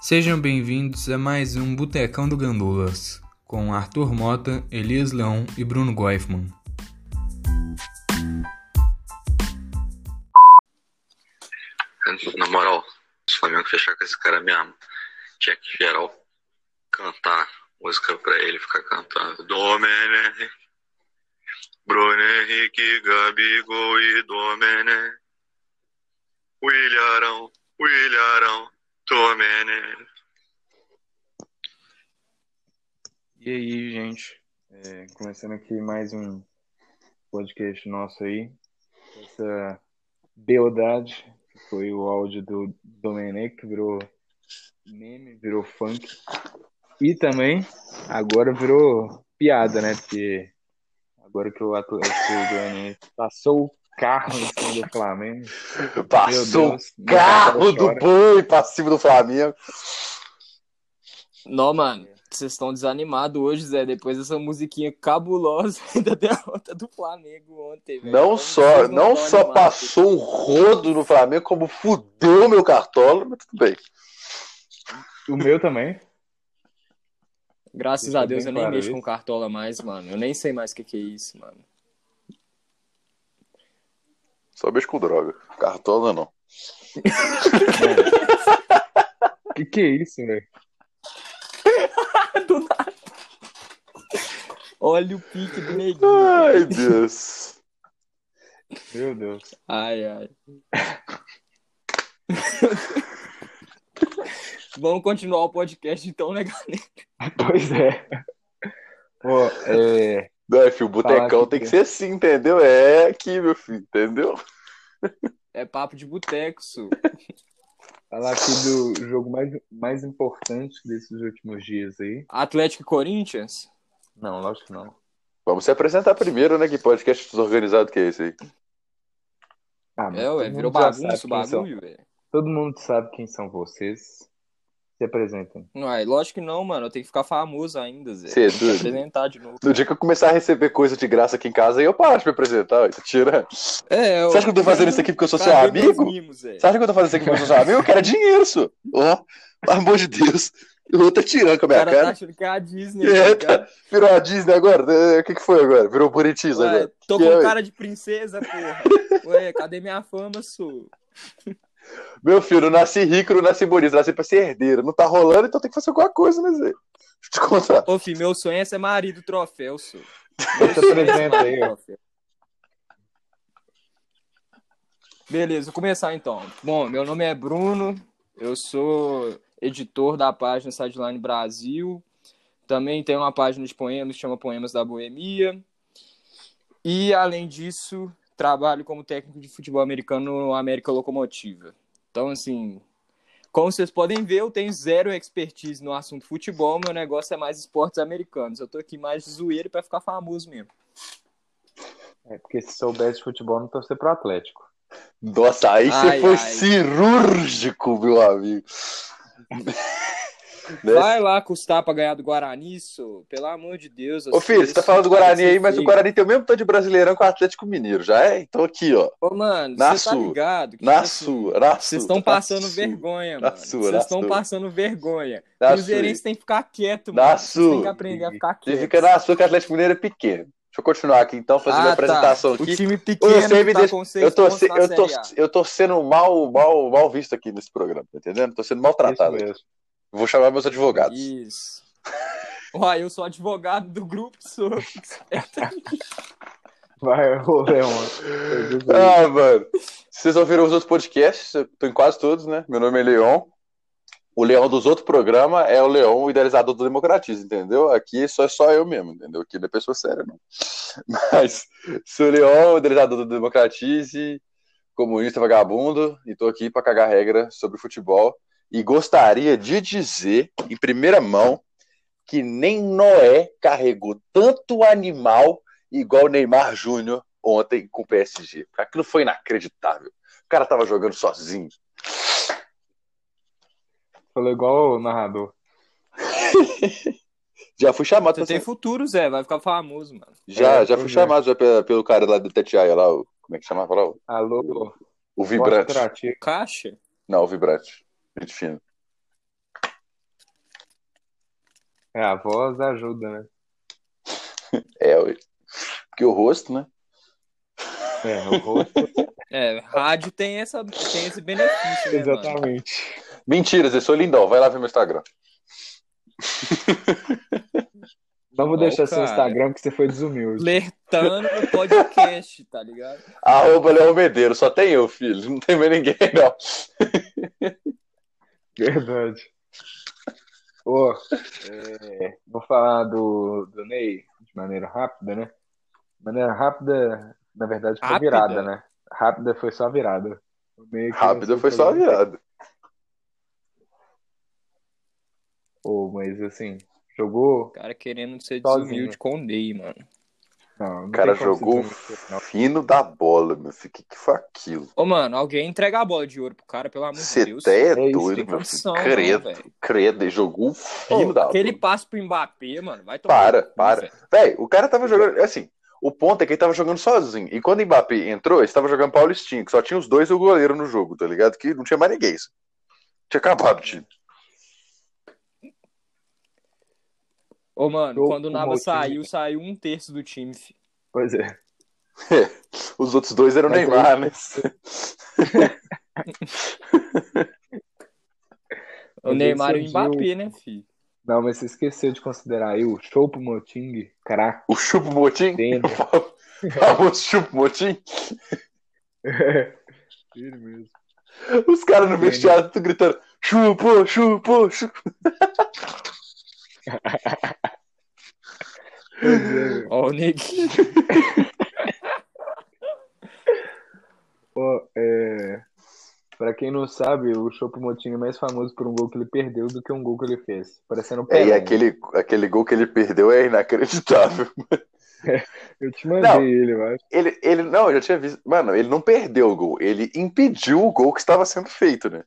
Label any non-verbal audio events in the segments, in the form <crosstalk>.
Sejam bem-vindos a mais um Botecão do Gandulas, com Arthur Mota, Elias Leão e Bruno Goifman. Na moral, o Flamengo fechar com esse cara mesmo, tinha que geral cantar música pra ele ficar cantando. Domene, Bruno Henrique, Gabigol e Domene. Williarão, Williarão, Domene. E aí, gente? É, começando aqui mais um podcast nosso aí. Essa beldade, que foi o áudio do Domenech, que virou meme, virou funk. E também, agora virou piada, né? Porque agora que o Atlético Goianiense passou o carro em cima do Flamengo. Passou Deus, o carro do boi pra cima do Flamengo. Não, mano, vocês estão desanimados hoje, Zé. Depois dessa musiquinha cabulosa <laughs> da derrota do Flamengo ontem, velho. Não só, não tão só animados? passou um rodo no Flamengo, como fudeu meu cartola, mas tudo bem. O meu também. Graças Deixa a Deus eu nem mexo isso. com cartola mais, mano. Eu nem sei mais o que, que é isso, mano. Só beijo com droga. Cartola não. <laughs> Que que é isso, velho? <laughs> Do nada. Olha o pique do neguinho. Ai, Deus. Meu Deus. Ai, ai. <laughs> Vamos continuar o podcast então, né, galera? <laughs> Pois é. Pô, é. Não, filho, o botecão tem que ser assim, entendeu? É aqui, meu filho, entendeu? <laughs> É papo de boteco, su. Falar aqui do jogo mais, mais importante desses últimos dias aí. Atlético e Corinthians? Não, lógico que não. Vamos se apresentar primeiro, né? Que podcast desorganizado que é esse aí. Ah, É, ué, virou bagunça bagulho, velho. Todo mundo sabe quem são vocês. Se apresentem. Não, é lógico que não, mano. Eu tenho que ficar famoso ainda, Zé. Cê é apresentar de novo. No dia que eu começar a receber coisa de graça aqui em casa, aí eu paro de me apresentar, tá tirando. É, Você acha que eu tô fazendo isso aqui porque eu sou seu amigo? mimos, Zé? Você acha que eu tô fazendo isso aqui porque eu sou seu amigo? Eu quero dinheiro, só. Ó, pelo amor de Deus. O outro tá tirando com a minha cara tá cara. achando que é a Disney. É, tá tá. Virou a Disney agora? É, O que, que foi agora? Virou Ué, agora. tô Que com é, cara de princesa, porra. Ué, cadê minha fama, su? Meu filho, eu nasci rico, eu nasci bonito, eu nasci pra ser herdeiro. Não tá rolando, então tem que fazer alguma coisa, né, Zé? Deixa eu te contar. Ô, filho, meu sonho é ser marido do troféu, su. Então se apresenta aí, ó. Beleza, vou começar então. Bom, meu nome é Bruno, eu sou editor da página Sideline Brasil. Também tenho uma página de poemas que chama Poemas da Boemia. E, além disso, trabalho como técnico de futebol americano no América Locomotiva. Então, assim, como vocês podem ver, eu tenho zero expertise no assunto futebol, meu negócio é mais esportes americanos. Eu tô aqui mais de zoeira pra ficar famoso mesmo. É porque se soubesse de futebol, não torcer pro Atlético. Nossa, aí você Ai, foi ai. cirúrgico, meu amigo. <laughs> Né? Vai lá custar pra ganhar do Guarani, isso. Pelo amor de Deus. Ô, filho, você tá falando do Guarani aí, mas o Guarani tem o mesmo tanto de brasileirão que o Atlético Mineiro, já é? Então aqui, ó. Ô, mano, Na você tá ligado? Na assim, sua, na sua. Vocês estão passando sua. vergonha, Na mano. sua, Vocês estão passando vergonha. Na Cruzeirense tem que ficar quieto, Na mano. Sua. que aprender a ficar Você quieto. fica na sua que o Atlético Mineiro é pequeno. Deixa eu continuar aqui então, fazer minha Ah, tá. apresentação O aqui. time Ô, pequeno você que tá deixa- com seis Eu tô, se- na eu, tô, eu tô sendo mal, mal, mal visto aqui nesse programa, tá entendendo? Tô sendo maltratado. Isso mesmo. Vou chamar meus advogados. Isso. Uai, eu sou advogado do grupo, sou. <laughs> Vai, ô Leão. Ah, mano. Vocês ouviram os outros podcasts? Eu tô em quase todos, né? Meu nome é Leon. O Leão dos outros programas é o Leão, o idealizador do Democratismo, entendeu? Aqui só é só eu mesmo, entendeu? Aqui não é pessoa séria, não. <laughs> Mas sou o Leon, o idealizador do Democratize, comunista vagabundo, e tô aqui pra cagar regra sobre futebol. E gostaria de dizer, em primeira mão, que nem Noé carregou tanto animal igual o Neymar Júnior ontem com o PSG. Aquilo foi inacreditável. O cara tava jogando sozinho. falou igual o narrador. <laughs> Já fui chamado Você pra tem ser... futuro, Zé. Vai ficar famoso, mano. Já, É, já fui é. chamado já pelo, pelo cara lá do Tetiaia lá, o... como é que chamava lá? O, Alô, o Vibrante. Mostrativo. Caixa? Não, o Vibrante. Gente fina. É, a voz ajuda, né? <laughs> É. Porque o rosto, né? É, o rosto. <laughs> É, rádio tem, essa, tem esse benefício, né, mano? Exatamente. Mentiras, eu sou lindão. Vai lá ver meu Instagram. Não vou Ó, deixar seu. Instagram, que você foi desumilde. Flertando no podcast, tá ligado? <laughs> Arroba Medeiro. Só tem eu, filho. Não tem mais ninguém, não. Verdade. Ô, é, vou falar do, do Ney de maneira rápida, né? De maneira rápida, na verdade, foi Rápida? virada, né? Rápida foi só virada. Rápido lançou foi só virada. Ô, mas assim, jogou. O cara querendo ser Sozinho. desumilde com o Ney, mano. Não, não O cara jogou fino da bola, meu filho. O que, que foi aquilo? Ô, mano, alguém entrega a bola de ouro pro cara, pelo amor de Você Deus. até é É isso, doido, meu filho. Credo, velho. credo. Ele jogou fino Ô, da aquele bola. passo pro Mbappé, mano, vai tomar. Para, cu, para. velho. Véi, o cara tava jogando. Assim, o ponto é que ele tava jogando sozinho. E quando o Mbappé entrou, ele tava jogando Paulistinho, que só tinha os dois e o goleiro no jogo, tá ligado? Que não tinha mais ninguém. isso. Tinha acabado o time. Ô, mano, Jogo quando o Nava saiu, saiu um terço do time, fi. Pois é. <laughs> Os outros dois eram Mas aí- Neymar, né? <laughs> O Neymar e o é Mbappé, né, fi? Não, mas você esqueceu de considerar aí o Chopo Moting, craque. O Chupo. Dentro. <laughs> O famoso Chupo Motim. Ele mesmo. Os caras no vestiário tudo gritando: chupo, chupo, chupo. É. Ó, o Neguinho. <laughs> Ó, é... Pra quem não sabe, o Chopo Moting é mais famoso por um gol que ele perdeu do que um gol que ele fez. Parecendo um É, e Pelé. aquele, aquele gol que ele perdeu é inacreditável. <laughs> Eu te mandei Não. ele, eu acho. Ele, ele, não, eu já tinha visto. Mano, ele não perdeu o gol, ele impediu o gol que estava sendo feito, né?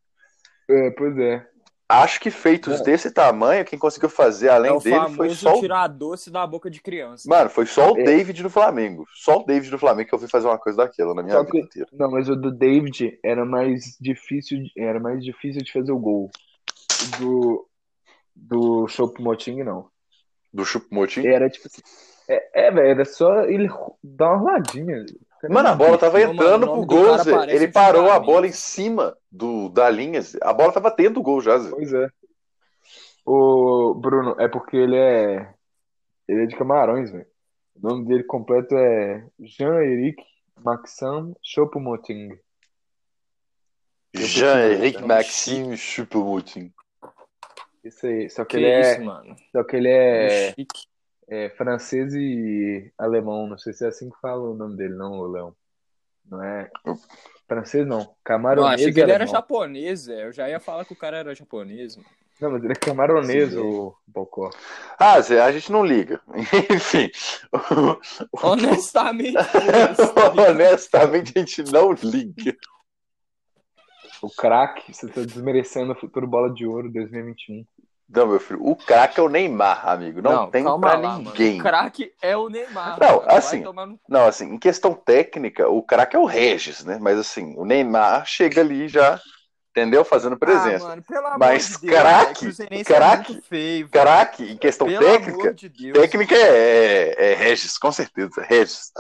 É, pois é. Acho que feitos É. desse tamanho, quem conseguiu fazer além É dele foi só o. tirar doce da boca de criança. Mano, foi só o É. David do Flamengo. Só o David do Flamengo que eu vi fazer uma coisa daquela na minha Só vida que- inteira. Não, mas o do David era mais difícil, de- era mais difícil de fazer o gol. Do do Chopo Moting não. Do Chupo Motim. Era tipo assim, é, é, velho, era só ele dar uma roladinha. Mano, a bola tava entrando o pro gol, Zé. Ele parou a bola em cima do, da linha. A bola tava dentro do gol já, Zé. Pois é. O Bruno, é porque ele é ele é de Camarões, velho. O nome dele completo é Jean-Éric Maxime Choupo-Moting. Jean-Éric Não. Maxime Chupo Motim. Isso aí. Só que Que ele é, isso, mano. só que ele é, Chique. É francês e alemão. Não sei se é assim que fala o nome dele, não, Leão. Não é francês, não. Não, Camaronês achei que ele era alemão. japonês, Zé. Eu já ia falar que o cara era japonês, mano. Não, mas ele é camaronês, Sim. o Bocó. Ah, Zé, a gente não liga. <laughs> Enfim. <laughs> Honestamente? <laughs> Honestamente, a gente não liga. O craque, você tá desmerecendo o futuro Bola de Ouro 2021. Não, meu filho, o craque é o Neymar, amigo. Não, tem calma pra lá, ninguém. Mano. O craque é o Neymar. Não, assim, no- Não, assim, em questão técnica, o craque é o Regis, né? Mas assim, o Neymar chega ali já, entendeu? Fazendo presença. Ah, mano, Mas de craque, craque, é feio. Craque, em questão Pelo técnica, de técnica é, é, é Regis, com certeza. Regis.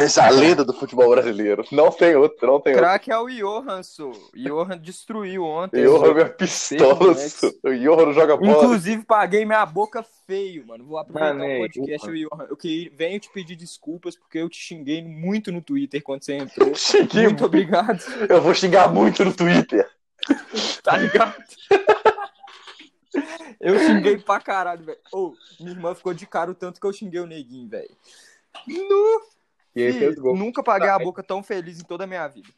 Regis, <laughs> a lenda do futebol brasileiro. Não tem outro, não tem outro. Craque é o Johan, sô. Johan destruiu ontem. Johan é pistola. Seis O Johan não joga bola. Inclusive, paguei minha boca feio, mano. Vou aproveitar Mano, o podcast, Johan. Johan. Eu que venho te pedir desculpas porque eu te xinguei muito no Twitter quando você entrou. <laughs> Xinguei Muito obrigado, Eu vou xingar muito no Twitter. <laughs> tá ligado? Eu xinguei pra caralho, velho. Ô, minha irmã ficou de cara o tanto que eu xinguei o neguinho, velho. Nu! E fez gol. Nunca paguei a boca tão feliz em toda a minha vida.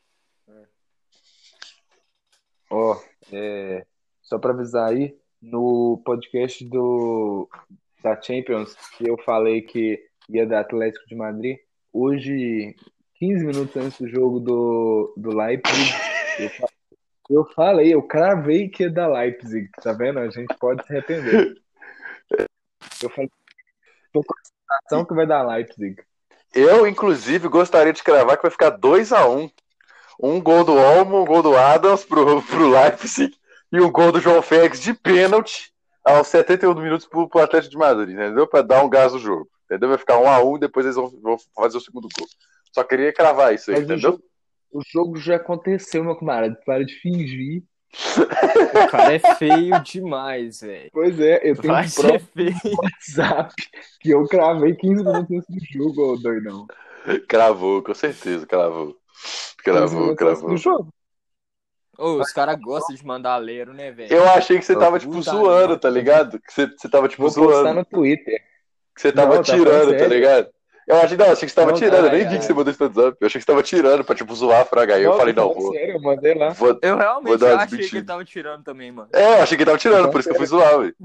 Ó, é, só pra avisar aí, no podcast do da Champions, que eu falei que ia dar Atlético de Madrid, hoje, 15 minutos antes do jogo do, do Leipzig, eu, fa- Eu falei, eu cravei que é da Leipzig, tá vendo? A gente pode se arrepender. Eu falei, tô com a sensação que vai dar Leipzig. Eu, inclusive, gostaria de cravar que vai ficar 2 a 1 um. um gol do Olmo, um gol do Adams pro, pro Leipzig e um gol do João Félix de pênalti aos 71 minutos pro, pro Atlético de Madrid, entendeu? Pra dar um gás no jogo. Entendeu? Vai ficar 1 um a 1 um, e depois eles vão, vão, fazer o segundo gol. Só queria cravar isso aí, Mas o entendeu? jogo, o jogo já aconteceu, meu camarada. Para de fingir. <laughs> O cara é feio demais, velho. Pois é, eu tenho Vai um feio. <laughs> WhatsApp que eu cravei 15 minutos antes do jogo, ô doidão. Cravou, com certeza, cravou. 15 Cravou, cravou. do jogo. Ô, os caras gostam de mandar leiro, né, velho? Eu achei que você tava, Puta tipo, merda. zoando, tá ligado? Que você, você tava, tipo, Vou postar zoando. no Twitter. Que você tava Não, tá tirando, tá ligado? Eu achei, não, achei que você tava Não, tirando, eu nem vi que você mandou no WhatsApp. Eu achei que você tava tirando pra, tipo, zoar a Fraga. Aí eu Não, falei, não, vou. Sério, eu mandei lá. vou... Eu realmente achei que ele tava tirando também, mano. É, eu achei que ele tava tirando, por isso que eu fui <laughs> zoar, velho.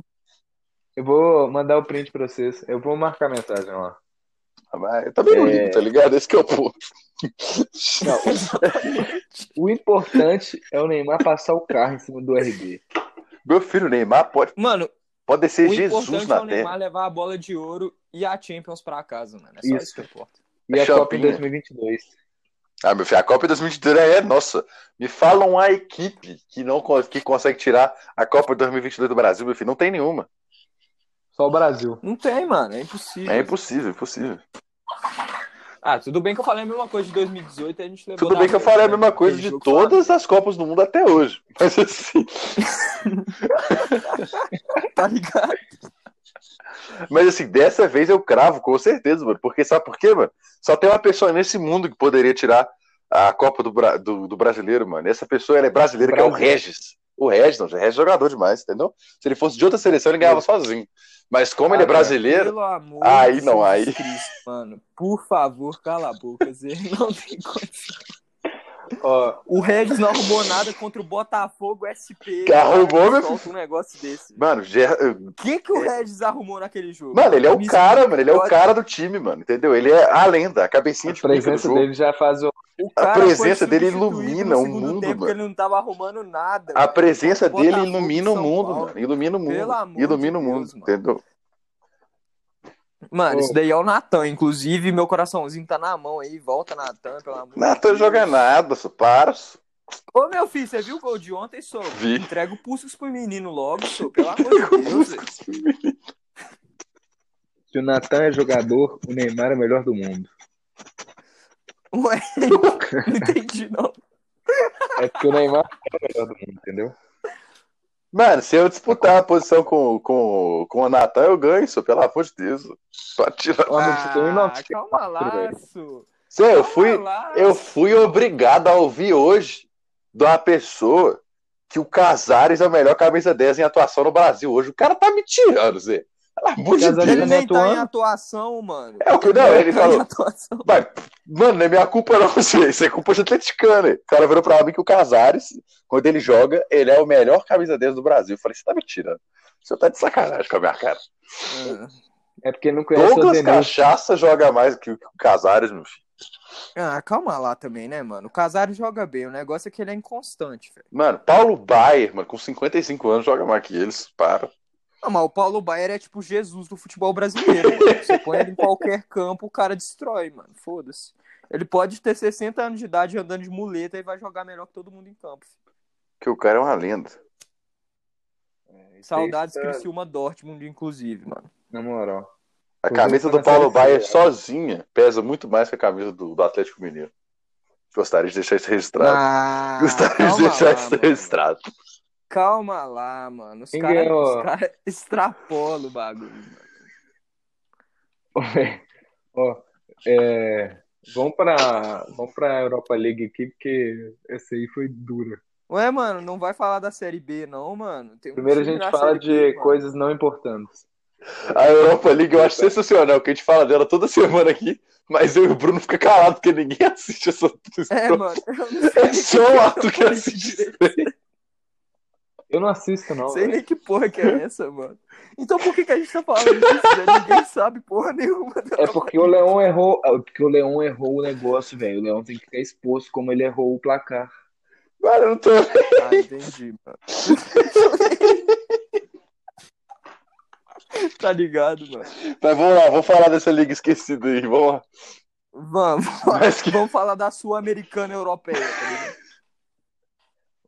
Eu vou mandar o print pra vocês. Eu vou marcar a mensagem lá. Mas eu também não É. ligo, tá ligado? Esse que é o ponto. O importante é o Neymar passar o carro em cima do RB. Meu filho, Neymar pode, Mano, pode descer o Jesus importante é na o terra. Neymar levar a bola de ouro e a Champions pra casa, mano. É só isso, Isso. que importa. E a Chapinha. Copa em 2022. Ah, meu filho, a Copa 2022 é nossa. Me falam a equipe que não que consegue tirar a Copa 2022 do Brasil, meu filho. Não tem nenhuma. Só o Brasil. Não tem, mano. É impossível. É impossível, impossível. Ah, tudo bem que eu falei a mesma coisa de 2018 e a gente levou Tudo bem que eu falei a mesma coisa de todas as Copas do Mundo até hoje. Mas assim, <laughs> Tá ligado? mas assim, dessa vez eu cravo, com certeza, mano. Porque sabe por quê, mano? Só tem uma pessoa nesse mundo que poderia tirar a Copa do, Bra- do, do brasileiro, mano. Essa pessoa ela é brasileira, que é o Brasil. Regis. O Regis, não, o Regis é jogador demais, entendeu? Se ele fosse de outra seleção, ele ganhava sozinho. Mas como ele é cara, brasileiro, Pelo amor Aí não, aí. Cristo, mano. Por favor, cala a boca, Zé. <laughs> Não tem condição. Ó, O Regis não arrumou nada contra o Botafogo SP. Que arrumou, meu solta um negócio desse. mano, Ger- O que, que o Regis arrumou naquele jogo? Mano, ele é o Me cara, mano. Ele é o cara do time, mano. Entendeu? Ele é a lenda, a cabecinha a de presença dele já faz o. O A presença dele ilumina o mundo, tempo, mano. ele não tava arrumando nada. A velho. presença dele ilumina o mundo, Paulo. mano. Ilumina o mundo. Pelo amor Ilumina o mundo, Deus, entendeu? Mano, isso daí é o Natan. Inclusive, meu coraçãozinho tá na mão aí. Volta, Natan, pelo amor de Natan Deus. joga nada, só para. Ô, meu filho, você viu o gol de ontem, sou? Vi. Entrega o Puscos pro menino logo, sou. Pelo amor de <laughs> Deus. Se o Natan é jogador, o Neymar é o melhor do mundo. Ué, <laughs> não entendi, não. É porque o Neymar é o melhor do mundo, entendeu? Mano, se eu disputar a posição com, com, com o Natan, eu ganho, só, pelo amor de Deus. Só tira. Um Ah, 94, calma lá. Cê, eu fui, lá, eu fui obrigado a ouvir hoje de uma pessoa que o Casares é o melhor camisa 10 em atuação no Brasil hoje. O cara tá me tirando, Zé. Pelo amor de Deus. Ele nem tá em atuando? atuação, mano. É o que não, ele tá em falou. Mas, mano, não é minha culpa não, <laughs> Zé. Isso é culpa de atleticano. O cara virou pra mim que o Casares, quando ele joga, ele é o melhor camisa 10 do Brasil. Eu falei, você tá me tirando. Você tá de sacanagem com a minha cara. Ah. É porque não conhece o Douglas Denilson. Cachaça joga mais que o Casares, meu filho. Ah, calma lá também, né, mano? O Casares joga bem, o negócio é que ele é inconstante, velho. Mano, Paulo Baier, mano, com 55 anos, joga mais que eles. Para. Não, mas o Paulo Baier é tipo Jesus do futebol brasileiro, mano. Você põe ele em qualquer campo, o cara destrói, mano. Foda-se. Ele pode ter 60 anos de idade andando de muleta e vai jogar melhor que todo mundo em campo. Que o cara é uma lenda. Saudades Isso é- Criciúma Dortmund, inclusive, mano. Na moral. A camisa do Paulo Baier sozinha pesa muito mais que a camisa do, do Atlético Mineiro. Gostaria de deixar isso registrado. Ah, Gostaria de calma deixar lá, isso mano. Calma lá, mano. Os caras cara <laughs> extrapolam o bagulho. mano. <laughs> Ó, é, vamos pra, vamos pra Europa League aqui, porque essa aí foi dura. Ué, mano, não vai falar da Série B, não, mano. Tem um Primeiro a gente fala de B, coisas não importantes. A Europa League eu acho sensacional, que a gente fala dela toda semana aqui, mas eu e o Bruno fica calado, porque ninguém <laughs> assiste essa. É, mano. É só o que Arthur que assiste. Eu não assisto, não. Não sei velho. nem que porra que é <laughs> essa, mano. Então por que, que a gente tá falando disso, velho? Ninguém sabe porra nenhuma. É porque o Leão errou. é porque o Leão errou o negócio, velho. O Leão tem que ficar exposto como ele errou o placar. Mano, eu não tô. <laughs> Ah, entendi, mano. <laughs> tá ligado, mano? Mas vamos lá, vamos falar dessa liga esquecida aí, vamos lá. Vamos, Mas que- vamos falar da Sul-Americana Europeia, tá ligado?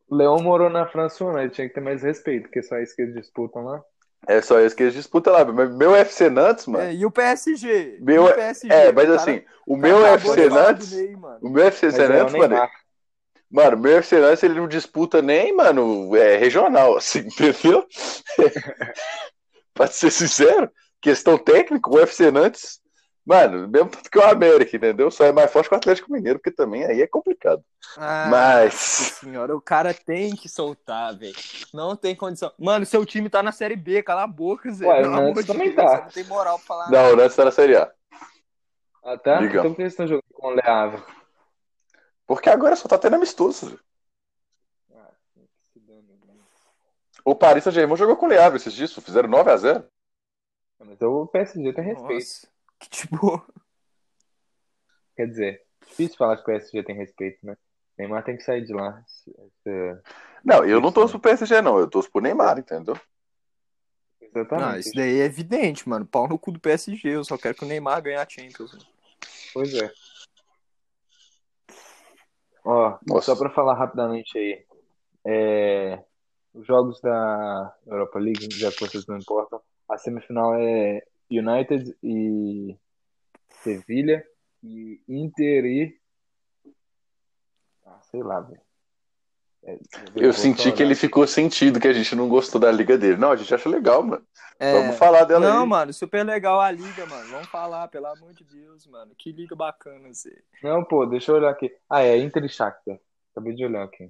O Leão morou na França um ano, ele tinha que ter mais respeito, porque só isso que eles disputam lá. É só isso que eles disputam lá. Mas meu FC Nantes, mano. É, e o PSG? Meu, E o PSG? é, mas cara- assim, o meu FC do Nantes. O meu FC Mas é Nantes, mano. Mano, o meu FC Nantes, ele não disputa nem, mano, é regional, <laughs> assim, entendeu? <laughs> pra ser sincero, questão técnica, o UFC Nantes, mano, mesmo tanto que o América, entendeu? Só é mais forte que o Atlético Mineiro, porque também aí é complicado. Ah, Mas- nossa senhora, o cara tem que soltar, velho. Não tem condição. Mano, seu time tá na Série B, cala a boca, Zé. Ué, Pelo o amor Nantes também tá. Você não tem moral pra falar Não, o Nantes tá na Série A. Ah, tá? Então por que eles estão jogando com o Le Havre? Porque agora só tá tendo amistoso. Ah, se dane, mano. O Paris Saint-Germain jogou com o Le Havre esses dias, fizeram 9x0. Mas o PSG tem respeito. Nossa, <laughs> que tipo... Quer dizer, difícil falar que o PSG tem respeito, né? Neymar tem que sair de lá. Esse- Não, eu não torço pro PSG, não, eu torço pro Neymar, entendeu? Exatamente. Não, isso daí é evidente, mano. Pau no cu do PSG. Eu só quero que o Neymar ganhe a Champions. mano. Pois é. Ó, Nossa. só pra falar rapidamente aí. É, os jogos da Europa League, já que vocês não importam, a semifinal é United e Sevilha e Inter e. Ah, sei lá, velho. É, Eu senti que ele ficou sentido que a gente não gostou da liga dele. Não, a gente acha legal, mano. É, Vamos falar dela Não, aí. mano, super legal a liga, mano. Vamos falar, pelo amor de Deus, mano. Que liga bacana, Zé. Não, pô, deixa eu olhar aqui. Ah, é Inter e Shakhtar. Acabei de olhar aqui.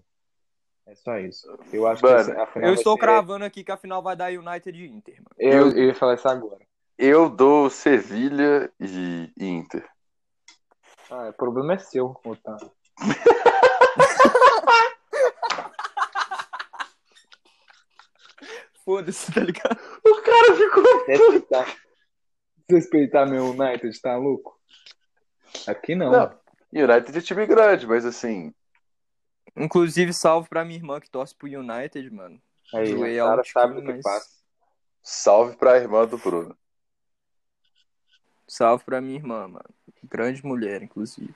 É só isso. Eu acho Mano, que a final Eu vai estou ser- cravando aqui que a final vai dar United e Inter, mano. Eu, eu ia falar isso agora. Eu dou Sevilha e Inter. Ah, o problema é seu, Otávio. <laughs> Foda-se, tá ligado? O cara ficou. Respeitar. Respeitar meu United, tá louco? Aqui não. Não. United é time grande, mas assim. Inclusive, salve pra minha irmã que torce pro United, mano. Aí, o cara sabe o que mas- passa. Salve pra irmã do Bruno. Salve pra minha irmã, mano. Grande mulher, inclusive.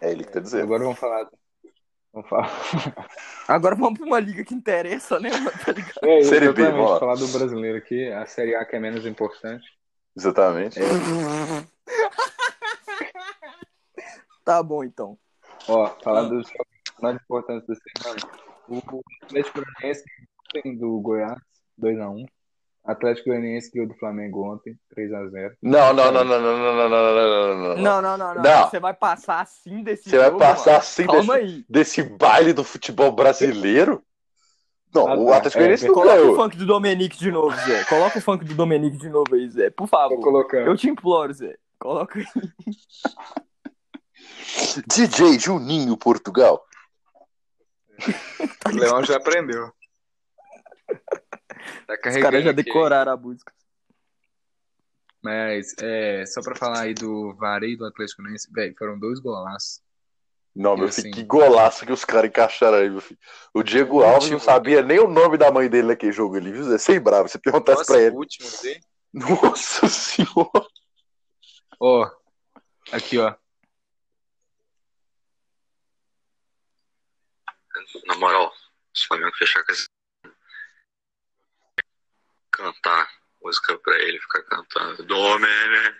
É ele que tá dizendo. Agora vamos falar. Vamos falar. <laughs> Agora vamos pra uma liga que interessa, né, mano? Tá ligado? É, Série B, vamos lá. falar do brasileiro aqui, a Série A que é menos importante. Exatamente. <laughs> Tá bom, então. Ó, falar Ah. dos jogos mais importantes da semana. O Atlético ontem do Goiás, 2x1. Atlético Goianiense ganhou do Flamengo ontem, 3x0. Não, não, não, não, não, não, não, não, não, não, não. Não, não, não, não. Não. Você vai passar assim desse Você vai jogo, passar mano. assim Calma desse, aí. desse baile do futebol brasileiro? Não, Ah, o. Atlético É, Goianiense não Coloca o ganhou. funk do Domenique de novo, Zé. Coloca o funk do Domenique de novo aí, Zé. Por Tô favor. colocando. Eu te imploro, Zé. Coloca aí. <laughs> DJ Juninho Portugal. O Leão já aprendeu. Tá Os caras já aqui. decoraram a música. Mas, é, só pra falar aí do Varei do Atlético Goianiense, velho, foram dois golaços. Não, meu filho, assim- que golaço que os caras encaixaram aí, meu filho. O Diego Alves não último- sabia nem o nome da mãe dele naquele jogo ali, viu? Zé? Sem bravo, você perguntasse Nossa, pra ele. último dele. Nossa senhora. Ó, aqui, ó. Na moral, se o Flamengo fechar com esse. Cantar música pra ele ficar cantando. Domene.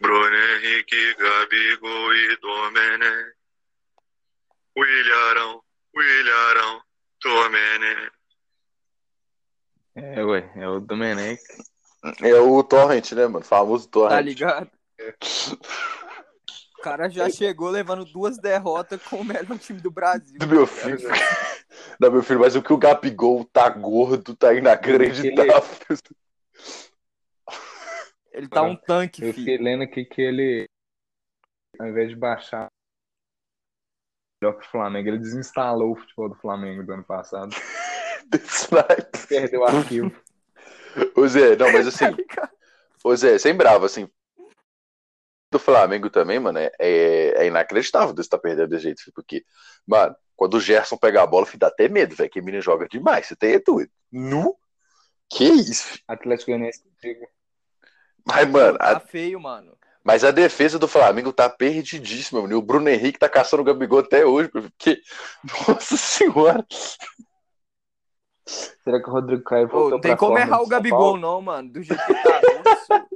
Bruno Henrique, Gabigol e Domene. Williarão, Williarão, Domene. É, ué, é o Domenech. É o Torrent, né, mano? Famoso Torrent. Tá ligado? O cara já chegou levando duas derrotas com o melhor time do Brasil. Do meu filho. <laughs> Não, meu filho, mas o que o Gabigol tá gordo, tá inacreditável. Ele tá um tanque, Eu fiquei filho. lendo aqui que ele, ao invés de baixar melhor que o Flamengo, ele desinstalou o futebol do Flamengo do ano passado. <laughs> Perdeu o arquivo. Ô Zé, não, mas assim, <laughs> ô Zé, sem bravo, assim, do Flamengo também, mano, é, é, é inacreditável de você estar tá perdendo desse jeito, porque, mano, quando o Gerson pega a bola, dá até medo, velho, que o menino joga demais, você tem tudo. Nu? Que isso? Atlético Goianiense Mas, mano, Tá a, feio, mano. mas a defesa do Flamengo tá perdidíssima, mano. E o Bruno Henrique tá caçando o Gabigol até hoje, porque, <laughs> nossa senhora. Será que o Rodrigo Caio Ô, voltou não tem como errar o Gabigol, Paulo? não, mano. Do jeito que tá. <laughs>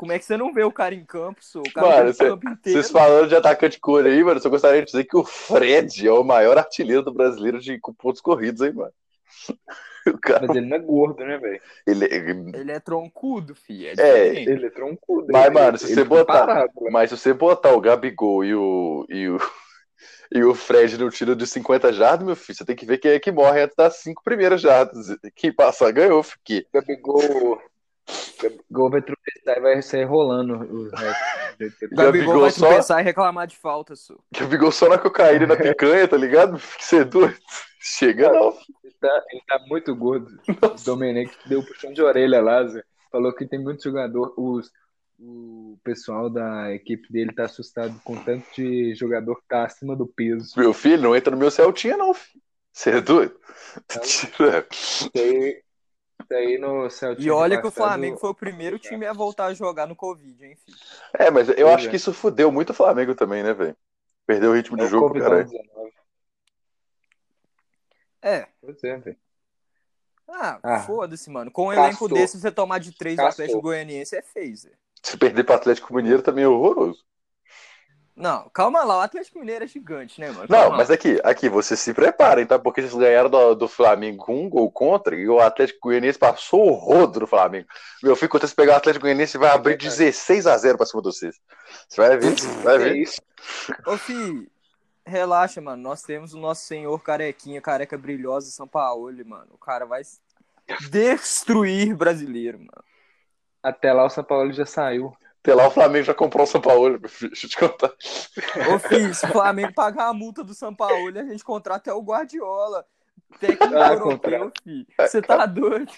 Como é que você não vê o cara em campo? O cara Mano, no cê- campo inteiro. Vocês falando de atacante cor aí, mano, eu só gostaria de dizer que o Fred é o maior artilheiro do brasileiro de com pontos corridos, hein, mano. <laughs> O cara, Mas ele não é gordo, né, velho? ele, ele- Ele é troncudo, fi. É, É. Ele é troncudo. Mas, ele- mano, se você fica botar- parado lá. Mas se você botar o Gabigol e o, e o, <laughs> e o Fred no tiro de 50 jardas, meu filho, você tem que ver quem é que morre antes das cinco primeiras jardas. Quem passar ganhou, fiquei. Gabigol. O Gabigol vai tropeçar e vai sair rolando o resto. Gabigol, Gabigol vai só- tropeçar e reclamar de falta, sô. Gabigol só na cocaína e na picanha, tá ligado? <laughs> Você é doido? Chega não. Ele tá, ele tá muito gordo. O Domenech deu puxão de orelha lá, Zé. Falou que tem muito jogador. Os, o pessoal da equipe dele tá assustado com tanto de jogador que tá acima do peso. Meu filho, não entra no meu Celtinha, não, filho. Você é doido? <laughs> Tira. No Celtic E olha que o Flamengo foi o primeiro time a voltar a jogar no Covid, hein, filho. É, mas eu Pois acho é. que isso fudeu muito o Flamengo também, né, velho? Perdeu o ritmo É de jogo, cara. Covid-19. É. Pois é, velho. Ah, Ah. foda-se, mano. Com um Castou. elenco desse, você tomar de três do. Atlético Goianiense é feio, Zé. Se perder pro Atlético Mineiro também é horroroso. Não, calma lá. O Atlético Mineiro é gigante, né, mano? Não, Calma mas aqui, aqui, vocês se preparem, tá? Porque eles ganharam do, do Flamengo com um gol contra e o Atlético Goianiense passou o rodo no Flamengo. Meu filho, quando você pegar o Atlético Goianiense, vai abrir 16 a 0 pra cima de vocês. Você vai ver, <laughs> vai É ver. isso. Ô, fi, relaxa, mano. Nós temos o nosso senhor carequinha, careca brilhosa, São Paulo, mano. O cara vai destruir brasileiro, mano. Até lá o São Paulo já saiu. Até lá o Flamengo já comprou o São Paulo, meu filho, deixa eu te contar. Ô, fi, se o Flamengo pagar a multa do São Paulo, a gente contrata é o Guardiola. Técnico Ah, europeu, fi. Você tá doido?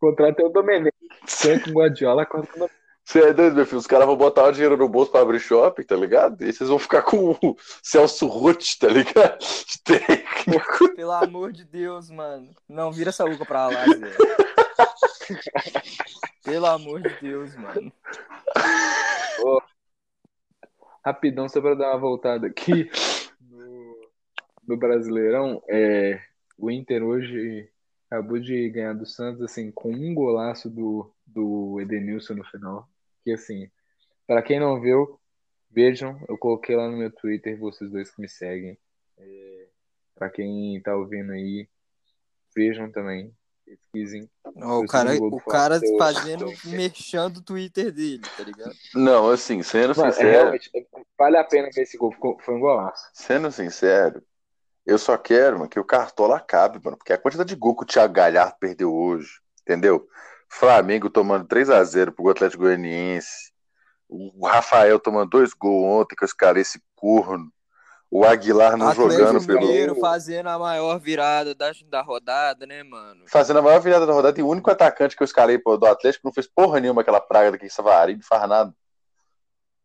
Contrato é o Domenech. Tanto o Guardiola quanto o Você é doido, meu filho? Os caras vão botar o dinheiro no bolso pra abrir shopping, tá ligado? E vocês vão ficar com o Celso Roth, tá ligado? De técnico. Pelo amor de Deus, mano. Não, vira essa luca pra lá, Zé. Pelo amor de Deus, mano. Rapidão, só pra dar uma voltada aqui no, no Brasileirão. É, o Inter hoje acabou de ganhar do Santos, assim, com um golaço do, do Edenilson no final. Que, assim, para quem não viu, vejam, eu coloquei lá no meu Twitter, vocês dois que me seguem. É, para quem tá ouvindo aí, vejam também, pesquisem. Ó, o cara, do o cara fazendo, <laughs> mexendo o Twitter dele, tá ligado? Não, assim, sendo Mano, é, sincero, realmente, vale a pena ver esse gol, foi um golaço. sendo sincero, eu só quero, mano, que o Cartola acabe, mano, porque a quantidade de gol que o Thiago Galhardo perdeu hoje, entendeu? Flamengo tomando 3 a 0 pro Atlético Goianiense, o Rafael tomando dois gols ontem que eu escalei esse corno, o Aguilar não jogando Atlético pelo... Mineiro fazendo a maior virada da, da rodada, né, mano? Fazendo a maior virada da rodada e o único atacante que eu escalei pô, do Atlético não fez porra nenhuma aquela praga daqui em Savari, não faz nada.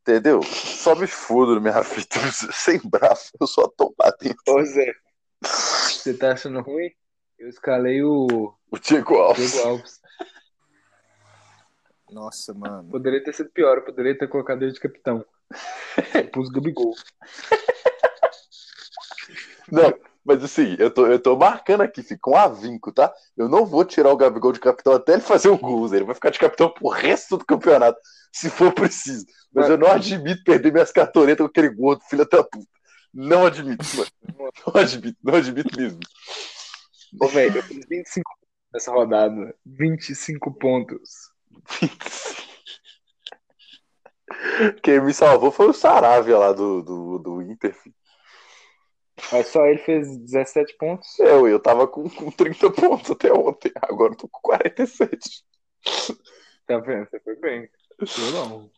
Entendeu? Só me fudo minha <laughs> vida. Sem braço, eu só tô dentro. Ô Zé, você tá achando ruim? Eu escalei o O Diego Alves. Diego Alves. Nossa, mano. Poderia ter sido pior, eu poderia ter colocado ele de capitão. Eu <laughs> Pus Gabigol. Não, mas assim, eu tô, eu tô marcando aqui, fica um avinco, tá? Eu não vou tirar o Gabigol de capitão até ele fazer um gol, Zé. Ele vai ficar de capitão pro resto do campeonato, se for preciso. Mas eu não admito perder minhas cartoletas com aquele gordo, filho da puta. Não admito, mano. Não admito, não admito mesmo. Ô, velho, eu fiz 25 nessa rodada. 25 pontos. Quem me salvou foi o Saravia lá do, do, do Inter. filho. Mas só ele fez 17 pontos. Eu, eu tava com, com 30 pontos até ontem, agora eu tô com 47. Tá vendo? Você foi bem. Eu não.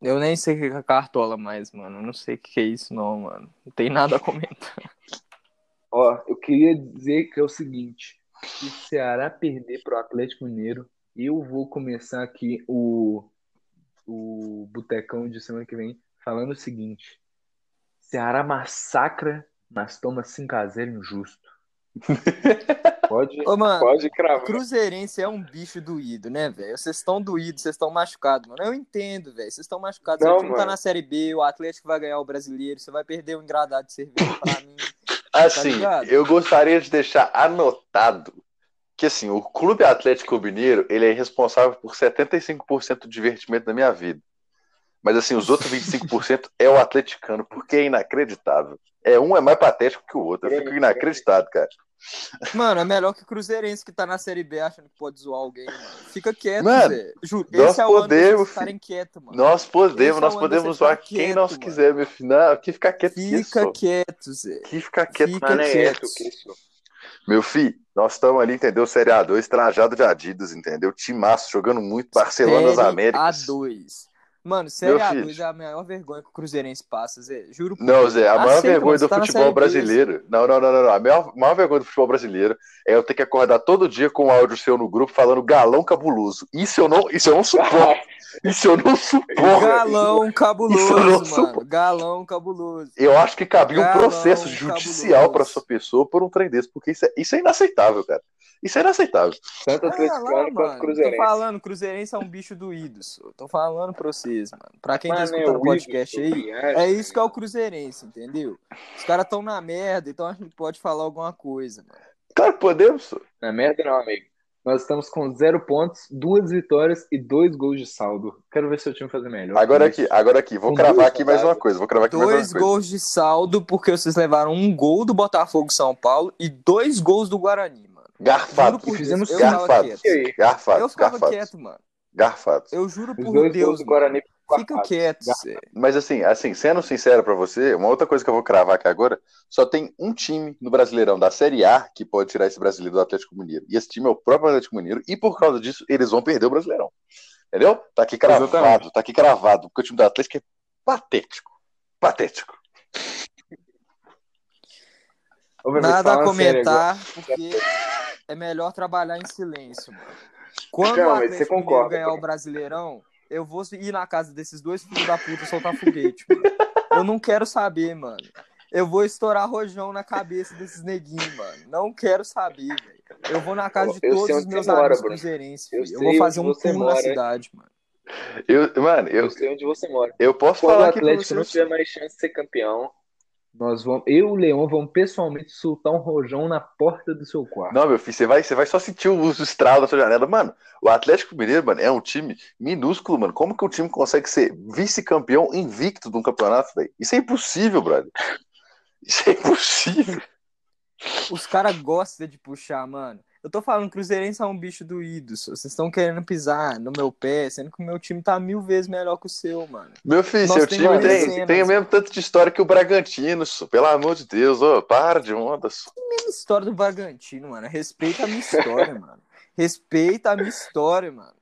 Eu nem sei o que é cartola mais, mano. Eu não sei o que é isso, não, mano. Não tem nada a comentar. Ó, eu queria dizer que é o seguinte: se o Ceará perder pro Atlético Mineiro, eu vou começar aqui o, o Botecão de semana que vem falando o seguinte: Ceará massacra, mas toma 5x0 injusto. <laughs> Pode, Ô, mano, pode cravar. Cruzeirense é um bicho doído, né, velho? Vocês estão doídos, vocês estão machucados, mano. Eu entendo, velho. Vocês estão machucados. Não, Seu time tá na Série B, o Atlético vai ganhar o brasileiro, você vai perder o engradado de cerveja pra <laughs> mim. Assim, ligado? eu gostaria de deixar anotado que assim, o Clube Atlético Mineiro, ele é responsável por 75% do divertimento da minha vida. Mas assim, os outros 25% é o atleticano, porque é inacreditável. É um é mais patético que o outro. Eu fico inacreditado, cara. Mano, é melhor que o Cruzeirense que tá na Série B achando que pode zoar alguém, mano. Fica quieto, Mano, velho. Juro, nós esse é o ano podemos, quietos, mano. Nós podemos, Esse é nós podemos de você zoar ficar quem quieto, nós mano. quiser, meu filho. Não, aqui fica quieto que Fica isso. quieto, Zé. Aqui fica quieto. Fica Mano, quieto. que isso. Meu filho, nós estamos ali, entendeu? Série A2, trajado de Adidas, entendeu? Timaço, jogando muito. Barcelona das Américas. A2. Mano, Série Meu filho. A2 é a maior vergonha que o Cruzeirense passa, Zé. Juro por Não. Zé, a maior Aceita, vergonha do tá futebol brasileiro. Não, não, não, não, não. A maior, maior vergonha do futebol brasileiro é eu ter que acordar todo dia com um áudio seu no grupo falando galão cabuloso. Isso eu não, isso eu não suporto. <laughs> Isso eu não suporto. Galão cabuloso, mano. suporto. Galão cabuloso. Eu acho que cabia um Galão processo judicial para sua pessoa por um trem desse, porque isso é, isso é inaceitável, cara. Isso é inaceitável. Tanto Ah, atleticano quanto mano. Tô cruzeirense. falando, Cruzeirense é um bicho doído. só. Tô falando pra vocês, mano. Pra quem tá Mano, é escutando o o podcast aí, viagem, é isso que é o Cruzeirense, entendeu? Os caras tão na merda, então a gente pode falar alguma coisa, mano. Claro que podemos. Na merda não, amigo. Nós estamos com zero pontos, duas vitórias e dois gols de saldo. Quero ver seu time fazer melhor. Agora aqui, agora aqui, vou Com cravar aqui mais uma coisa. Vou cravar aqui mais uma Dois coisa. gols de saldo, porque vocês levaram um gol do Botafogo São Paulo e dois gols do Guarani, mano. Garfado. E fizemos Deus, garfado. Garfado. Eu ficava garfado. quieto, mano. Garfado. Eu juro Os por dois gols Deus, do. Guarani Fica quieto. Mas assim, assim, sendo sincero pra você, uma outra coisa que eu vou cravar aqui agora, só tem um time no Brasileirão da Série A que pode tirar esse brasileiro do Atlético Mineiro. E esse time é o próprio Atlético Mineiro, e por causa disso, eles vão perder o Brasileirão. Entendeu? Tá aqui cravado, Exatamente. tá aqui cravado, porque o time do Atlético é patético. Patético. Nada a sério comentar, porque é melhor trabalhar em silêncio, mano. Quando Não, o Atlético concorda, ganhar o. Brasileirão, eu vou ir na casa desses dois filhos da puta soltar foguete, mano. Eu não quero saber, mano. Eu vou estourar rojão na cabeça desses neguinhos, mano. Não quero saber, velho. Eu vou na casa de Eu todos os meus mora, amigos Bruno. cruzeirenses, Eu filho. Eu sei vou fazer um tour na cidade, mano. Eu, mano, eu, Eu sei onde você mora. eu posso Quando o falar pra Atlético não você. tiver mais chance de ser campeão, nós vamos, eu e o Leão vamos pessoalmente soltar um rojão na porta do seu quarto. Não, meu filho, você vai, você vai só sentir os estralos da sua janela. Mano, o Atlético Mineiro, mano, é um time minúsculo, mano. Como que um time consegue ser vice-campeão invicto de um campeonato, velho? Isso é impossível, brother. Isso é impossível. Os caras gostam de puxar, mano. Eu tô falando, Cruzeirense é um bicho doído. Vocês estão querendo pisar no meu pé, sendo que o meu time tá mil vezes melhor que o seu, mano. Meu filho, seu time tem, cenas. tem o mesmo tanto de história que o Bragantino, só. pelo amor de Deus, ô, para de onda. só. Mesma história do Bragantino, mano. Respeita a minha história, <laughs> mano. Respeita a minha história, mano.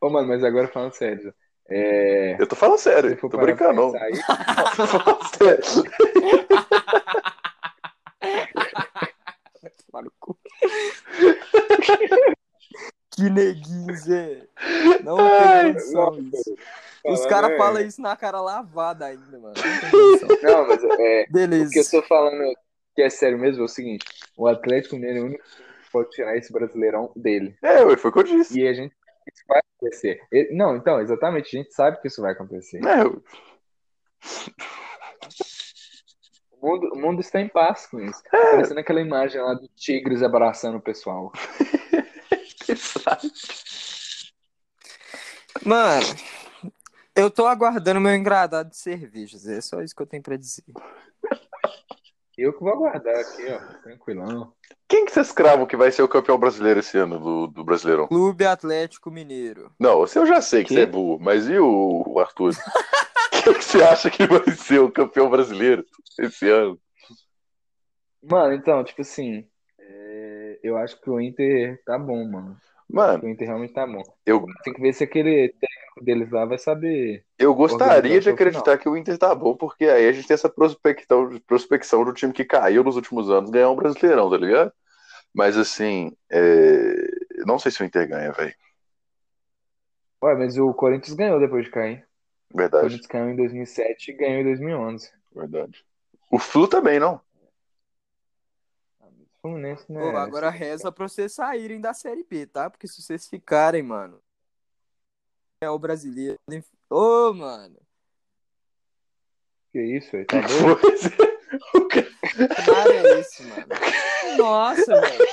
Ô, mano, mas agora falando sério. É... Eu tô falando sério, tô brincando, aí, <laughs> <laughs> Tô falando sério. Tomar no cu. <laughs> que neguinho, Zé. Não tem condição isso. Os caras falam isso na cara lavada ainda, mano. Não <laughs> mas é, o Beleza. que eu tô falando que é sério mesmo é o seguinte: o Atlético Mineiro é o único que pode tirar esse brasileirão dele. É, foi o que eu disse. E a gente sabe que isso vai acontecer. Não, então, exatamente, a gente sabe que isso vai acontecer. É, ué. O mundo, o mundo está em paz com isso. <laughs> Parecendo aquela imagem lá do Tigres abraçando o pessoal. <laughs> Mano, eu tô aguardando meu engradado de cervejas. É só isso que eu tenho pra dizer. Eu que vou aguardar aqui, ó, tranquilão. Quem que vocês cravam que vai ser o campeão brasileiro esse ano do, do Brasileirão? Clube Atlético Mineiro. Não, você eu já sei que Quê? você é burro, mas e o, o Arthur? <laughs> <laughs> Que você acha que vai ser o campeão brasileiro esse ano? Mano, então, tipo assim, é, eu acho que o Inter tá bom, mano. Mano, O Inter realmente tá bom. eu, Tem que ver se aquele técnico deles lá vai saber. eu gostaria de acreditar que o Inter tá bom, porque aí a gente tem essa prospecção, prospecção do time que caiu nos últimos anos ganhar um brasileirão, tá ligado? Mas assim, é, não sei se o Inter ganha, velho. Ué, mas o Corinthians ganhou depois de cair. O Verdade, Corinthians caiu em 2007 e ganhou em 2011. verdade. O Flu também, não? O Fluminense, né? Pô, agora reza pra vocês saírem da Série B, tá? Porque se vocês ficarem, mano. É o brasileiro. Ô, mano. Que isso, velho? Tá doido? <laughs> O cara- Que nada é esse, mano? <laughs> Nossa, velho.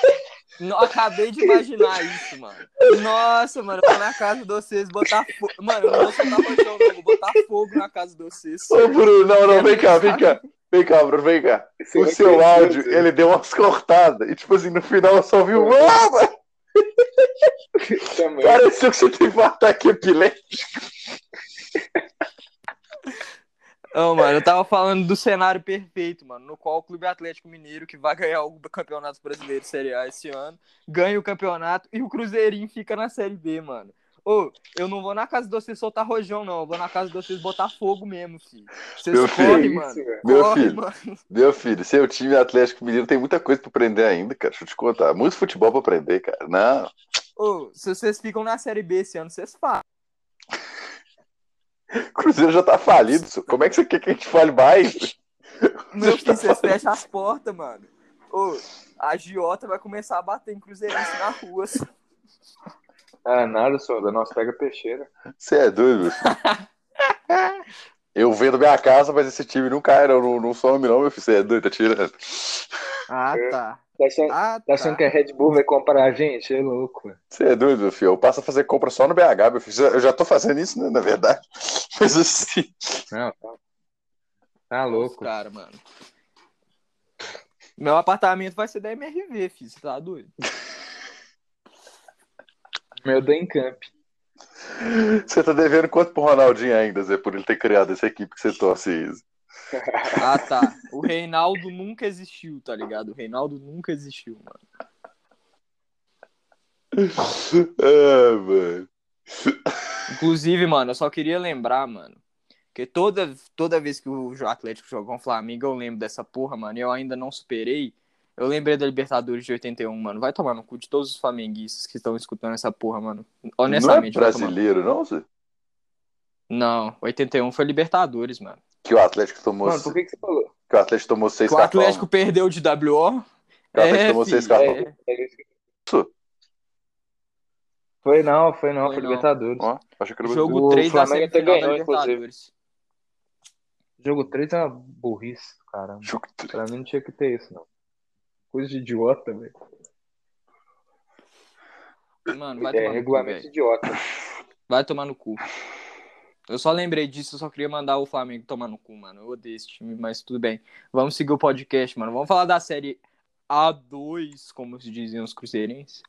Não, acabei de imaginar isso, mano. Nossa, mano, eu vou na casa de vocês botar fogo. Mano, eu não vou soltar rojão, não. Vou botar fogo na casa de vocês. Ô, Bruno, não, não, vem cá, vem cá. Vem cá, Bruno, vem cá. Você O vai seu áudio, você. ele deu umas cortadas. E, tipo assim, no final eu só ouvi um. Ah, <laughs> pareceu que você teve um ataque epilético. Não, mano, eu tava falando do cenário perfeito, mano, no qual o Clube Atlético Mineiro, que vai ganhar o Campeonato Brasileiro Série A esse ano, ganha o campeonato e o Cruzeirinho fica na Série B, mano. Ô, eu não vou na casa de vocês soltar rojão, não. Eu vou na casa de vocês botar fogo mesmo, filho. Vocês Meu correm, filho, mano. isso. Meu Corre, filho. mano. Meu filho, seu time Atlético Mineiro tem muita coisa pra aprender ainda, cara. Deixa eu te contar. Muito futebol pra aprender, cara. Não. Ô, se vocês ficam na Série B esse ano, vocês fazem. O <laughs> Cruzeiro já tá falido. senhor. Como é que você quer que a gente fale mais? <laughs> Meu tá filho, vocês fecham as portas, mano. Ô, a Giota vai começar a bater em Cruzeirense na rua. <laughs> Ah, nada, Soda. Nós pega peixeira. Você é doido. Eu vendo minha casa, mas esse time não cai, não. Não, não some, não, meu filho. Você é doido, tá tirando. Ah, É. tá. Tá achando, Ah, tá achando tá. que a Red Bull vai comprar a gente? É louco. Você é doido, meu filho. Eu passo a fazer compra só no BH, meu filho. Eu já tô fazendo isso, né, na verdade. <laughs> Mas assim. Não, tá. Tá louco. cara, mano. Meu apartamento vai ser da MRV, filho. Você tá doido? <laughs> Meu da Encamp. Você tá devendo quanto pro Ronaldinho ainda, Zé, por ele ter criado essa equipe que você torce, Isa? <laughs> Ah, tá. O Reinaldo nunca existiu, tá ligado? O Reinaldo nunca existiu, mano. Ah, <laughs> mano. Inclusive, mano, eu só queria lembrar, mano, que toda, toda vez que o Atlético jogou com o Flamengo, eu lembro dessa porra, mano, e eu ainda não superei. Eu lembrei da Libertadores de 81, mano. Vai tomar no cu de todos os flamenguistas que estão escutando essa porra, mano. Honestamente, não é brasileiro, não, Zé? Não, 81 foi Libertadores, mano. Que o Atlético tomou. Mano, por que, que você falou? Que o Atlético tomou seis Que o cartões. Atlético perdeu de WO. O Atlético tomou seis filho, cartões. é. É isso que-. Foi não, foi não, Foi foi, não. Libertadores. Ó, acho que Jogo O 3 da semifinal ganhou, inclusive. Libertadores. Jogo 3 é uma burrice, caramba. Jogo três. Pra mim não tinha que ter isso, não. Coisa de idiota, velho. Mano, vai É tomar no cu, regulamento velho. idiota. Vai tomar no cu. Eu só lembrei disso, eu só queria mandar o Flamengo tomar no cu, mano. Eu odeio esse time, mas tudo bem. Vamos seguir o podcast, mano. Vamos falar da série A2, como se diziam os cruzeirenses.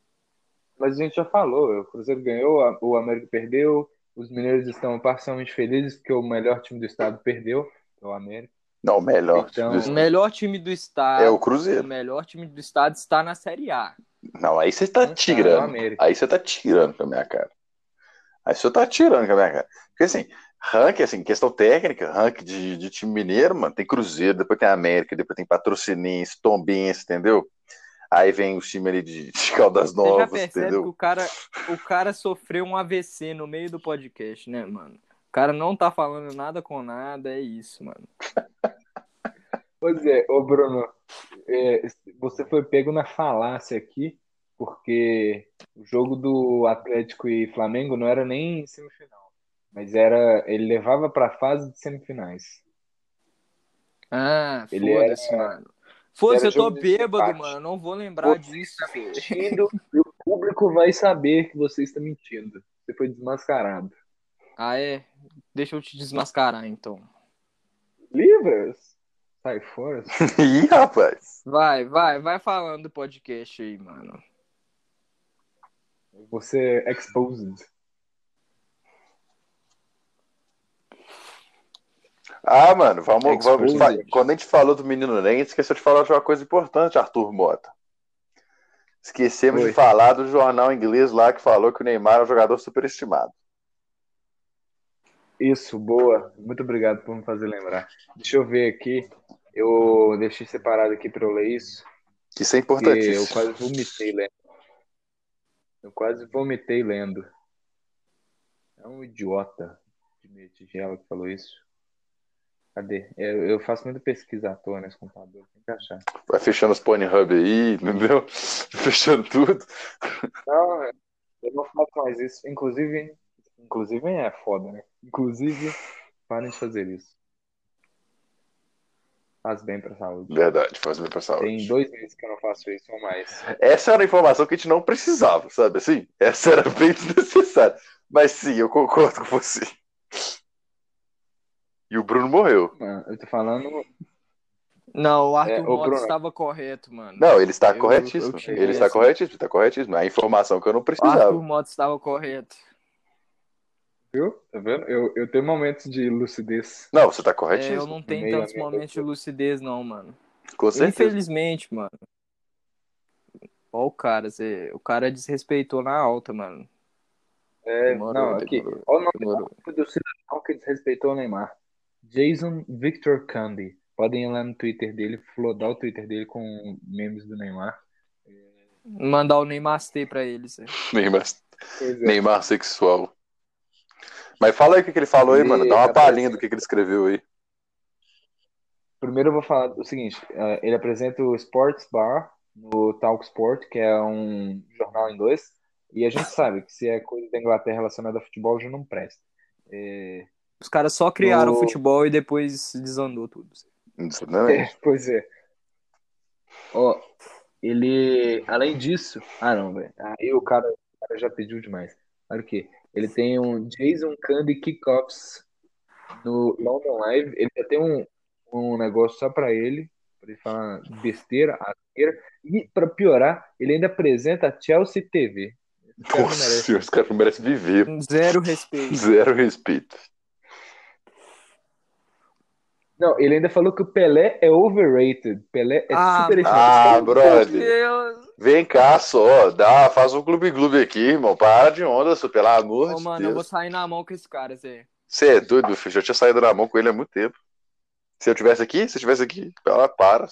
Mas a gente já falou, o Cruzeiro ganhou, o América perdeu, os mineiros estão parcialmente felizes porque o melhor time do estado perdeu, é o América. Não, o melhor. Então- do O melhor time do estado. É o O Cruzeiro. melhor time do estado está na Série A. Não, aí você tá Não, tirando. é o América. Aí você tá tirando com a minha cara. Aí você tá tirando com a minha cara. Porque assim, ranking, assim, questão técnica, ranking de, de time mineiro, mano, tem Cruzeiro, depois tem América, depois tem Patrocinense, Tombense, entendeu? Aí vem o time ali de, de Caldas Você já Novas, percebe que entendeu? o cara, o cara sofreu um AVC no meio do podcast, né, mano? O cara não tá falando nada com nada, é isso, mano. Pois é, ô Bruno, é, você foi pego na falácia aqui, porque o jogo do Atlético e Flamengo não era nem semifinal, mas era, ele levava pra fase de semifinais. Ah, Ele foda-se, era- mano. Foda-se, eu tô bêbado, mano. Não vou lembrar Você disso, tá mentindo e o público vai saber que você está mentindo. Você foi desmascarado. Ah, é? Deixa eu te desmascarar, então. Livras? Sai fora. <laughs> Ih, rapaz. Vai, vai, vai falando do podcast aí, mano. Você é exposed. Ah, mano, vamos, vamos. Exposed. Quando a gente falou do menino Ney, esqueceu de falar de uma coisa importante, Arthur Mota. Esquecemos Oi. de falar do jornal inglês lá que falou que o Neymar é um jogador superestimado. Isso, boa. Muito obrigado por me fazer lembrar. Deixa eu ver aqui. Eu deixei separado aqui para eu ler isso, isso é porque eu quase vomitei lendo. Eu quase vomitei lendo. É um idiota de meia tigela que falou isso. Cadê? Eu, eu faço muita pesquisa à toa nesse computador, tem que achar. Vai fechando os Pornhub aí, <laughs> entendeu? Fechando tudo. Não, eu não faço mais isso. Inclusive, inclusive é foda, né? Inclusive, parem de fazer isso. Faz bem pra saúde. Verdade, faz bem pra saúde. Tem dois meses que eu não faço isso ou mais. Essa era a informação que a gente não precisava, sabe assim? Essa era bem desnecessária. Mas sim, eu concordo com você. E o Bruno morreu. Eu tô falando. Não, o Arthur É, Mota Bruno. estava correto, mano. Não, ele está Eu- corretíssimo. eu cheguei ele está assim. corretíssimo, está corretíssimo. A informação que eu não O precisava. Arthur Mota estava correto. Viu? Tá vendo? Eu, eu tenho momentos de lucidez. Não, você está É, corretíssimo. eu não tenho Meio tantos momentos de lucidez, não, mano. Com certeza. Infelizmente, mano. Ó o cara, Zé. O cara desrespeitou na alta, mano. É, Demorou, não, aqui. demorou, Olha o nome demorou. do cidadão que desrespeitou o Neymar. Jason Victor Candy. Podem ir lá no Twitter dele, flodar o Twitter dele com memes do Neymar. Mandar o Neymar pra ele, Zé. <laughs> Neymar, é. Neymar sexual. Mas fala aí o que, que ele falou aí, Ele mano. Dá uma palhinha do que, que ele escreveu aí. Primeiro eu vou falar o seguinte: eh, ele apresenta o Sports Bar no Talk Sport, que é um jornal em inglês, e a gente sabe que se é coisa da Inglaterra relacionada a futebol já não presta. É, Os caras só criaram No- futebol e depois desandou tudo. É, pois é. Ó, ele, além disso, ah não, velho. Aí o cara, o cara já pediu demais. Olha o quê? Ele tem um Jason Candy Kickoffs no London Live. Ele já tem um, um negócio só pra ele, pra ele falar besteira, asneira. E pra piorar, ele ainda apresenta a Chelsea TV. Nossa merece. senhora, esse cara não merece viver. Zero respeito. Zero respeito. Não, ele ainda falou que o Pelé é overrated. Pelé é Ah, super Ah, Meu brother. Deus. Vem cá só, dá, faz um clube-clube aqui, irmão. Para de onda, só, pelo amor Ô, de mano, eu vou Deus. sair na mão com esse cara, Zé. Você é doido, filho. Já tinha saído na mão com ele há muito tempo. Se eu tivesse aqui, se eu tivesse aqui, ela para.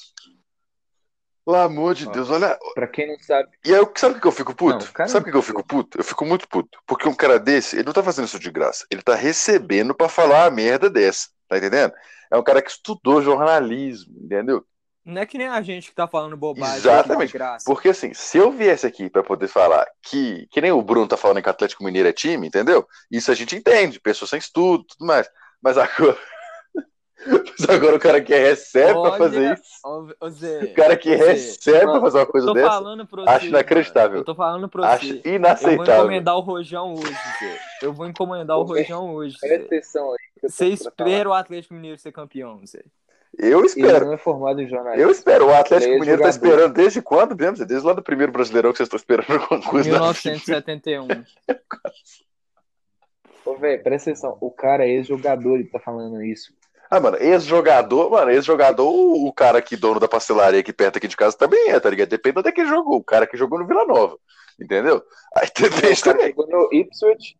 Pelo amor de Ó. Deus, olha. Pra quem não sabe, E aí, eu- sabe o que eu fico puto? Não, sabe o que eu fico puto? Eu fico muito puto. Porque um cara desse, ele não tá fazendo isso de graça. Ele tá recebendo pra falar uma merda dessa. Tá entendendo? É um cara que estudou jornalismo, entendeu? Não é que nem a gente que tá falando bobagem Exatamente. de graça. Porque assim, se eu viesse aqui pra poder falar que, que nem o Bruno tá falando que o Atlético Mineiro é time, entendeu? Isso a gente entende, pessoa sem estudo, tudo mais. Mas agora, mas agora o cara que recebe pra Olha, fazer isso, Ô, ô, Zé, o cara que Zé, recebe pra mano, fazer uma eu coisa tô dessa, falando pra acho você, inacreditável. mano. Eu tô falando pra acho você. Eu vou inaceitável. encomendar o rojão hoje, Zé. Eu vou encomendar o rojão hoje, presta atenção aí. Você pra falar. espera o Atlético Mineiro ser campeão, Zé. Eu Ele espero. não é formado em jornalismo. Eu espero. O Atlético Ele é Mineiro tá jogador. esperando desde quando mesmo? Desde lá do primeiro Brasileirão que vocês estão esperando alguma coisa na vida. 1971. Ô, velho, presta atenção. O cara é ex-jogador e tá falando isso. Ah, mano, ex-jogador, mano, ex-jogador, o o cara aqui, dono da pastelaria aqui perto aqui de casa também é, tá ligado? Depende de onde é que jogou. O cara que jogou no Vila Nova, entendeu? Aí <laughs> depende também. jogou no Ipswich,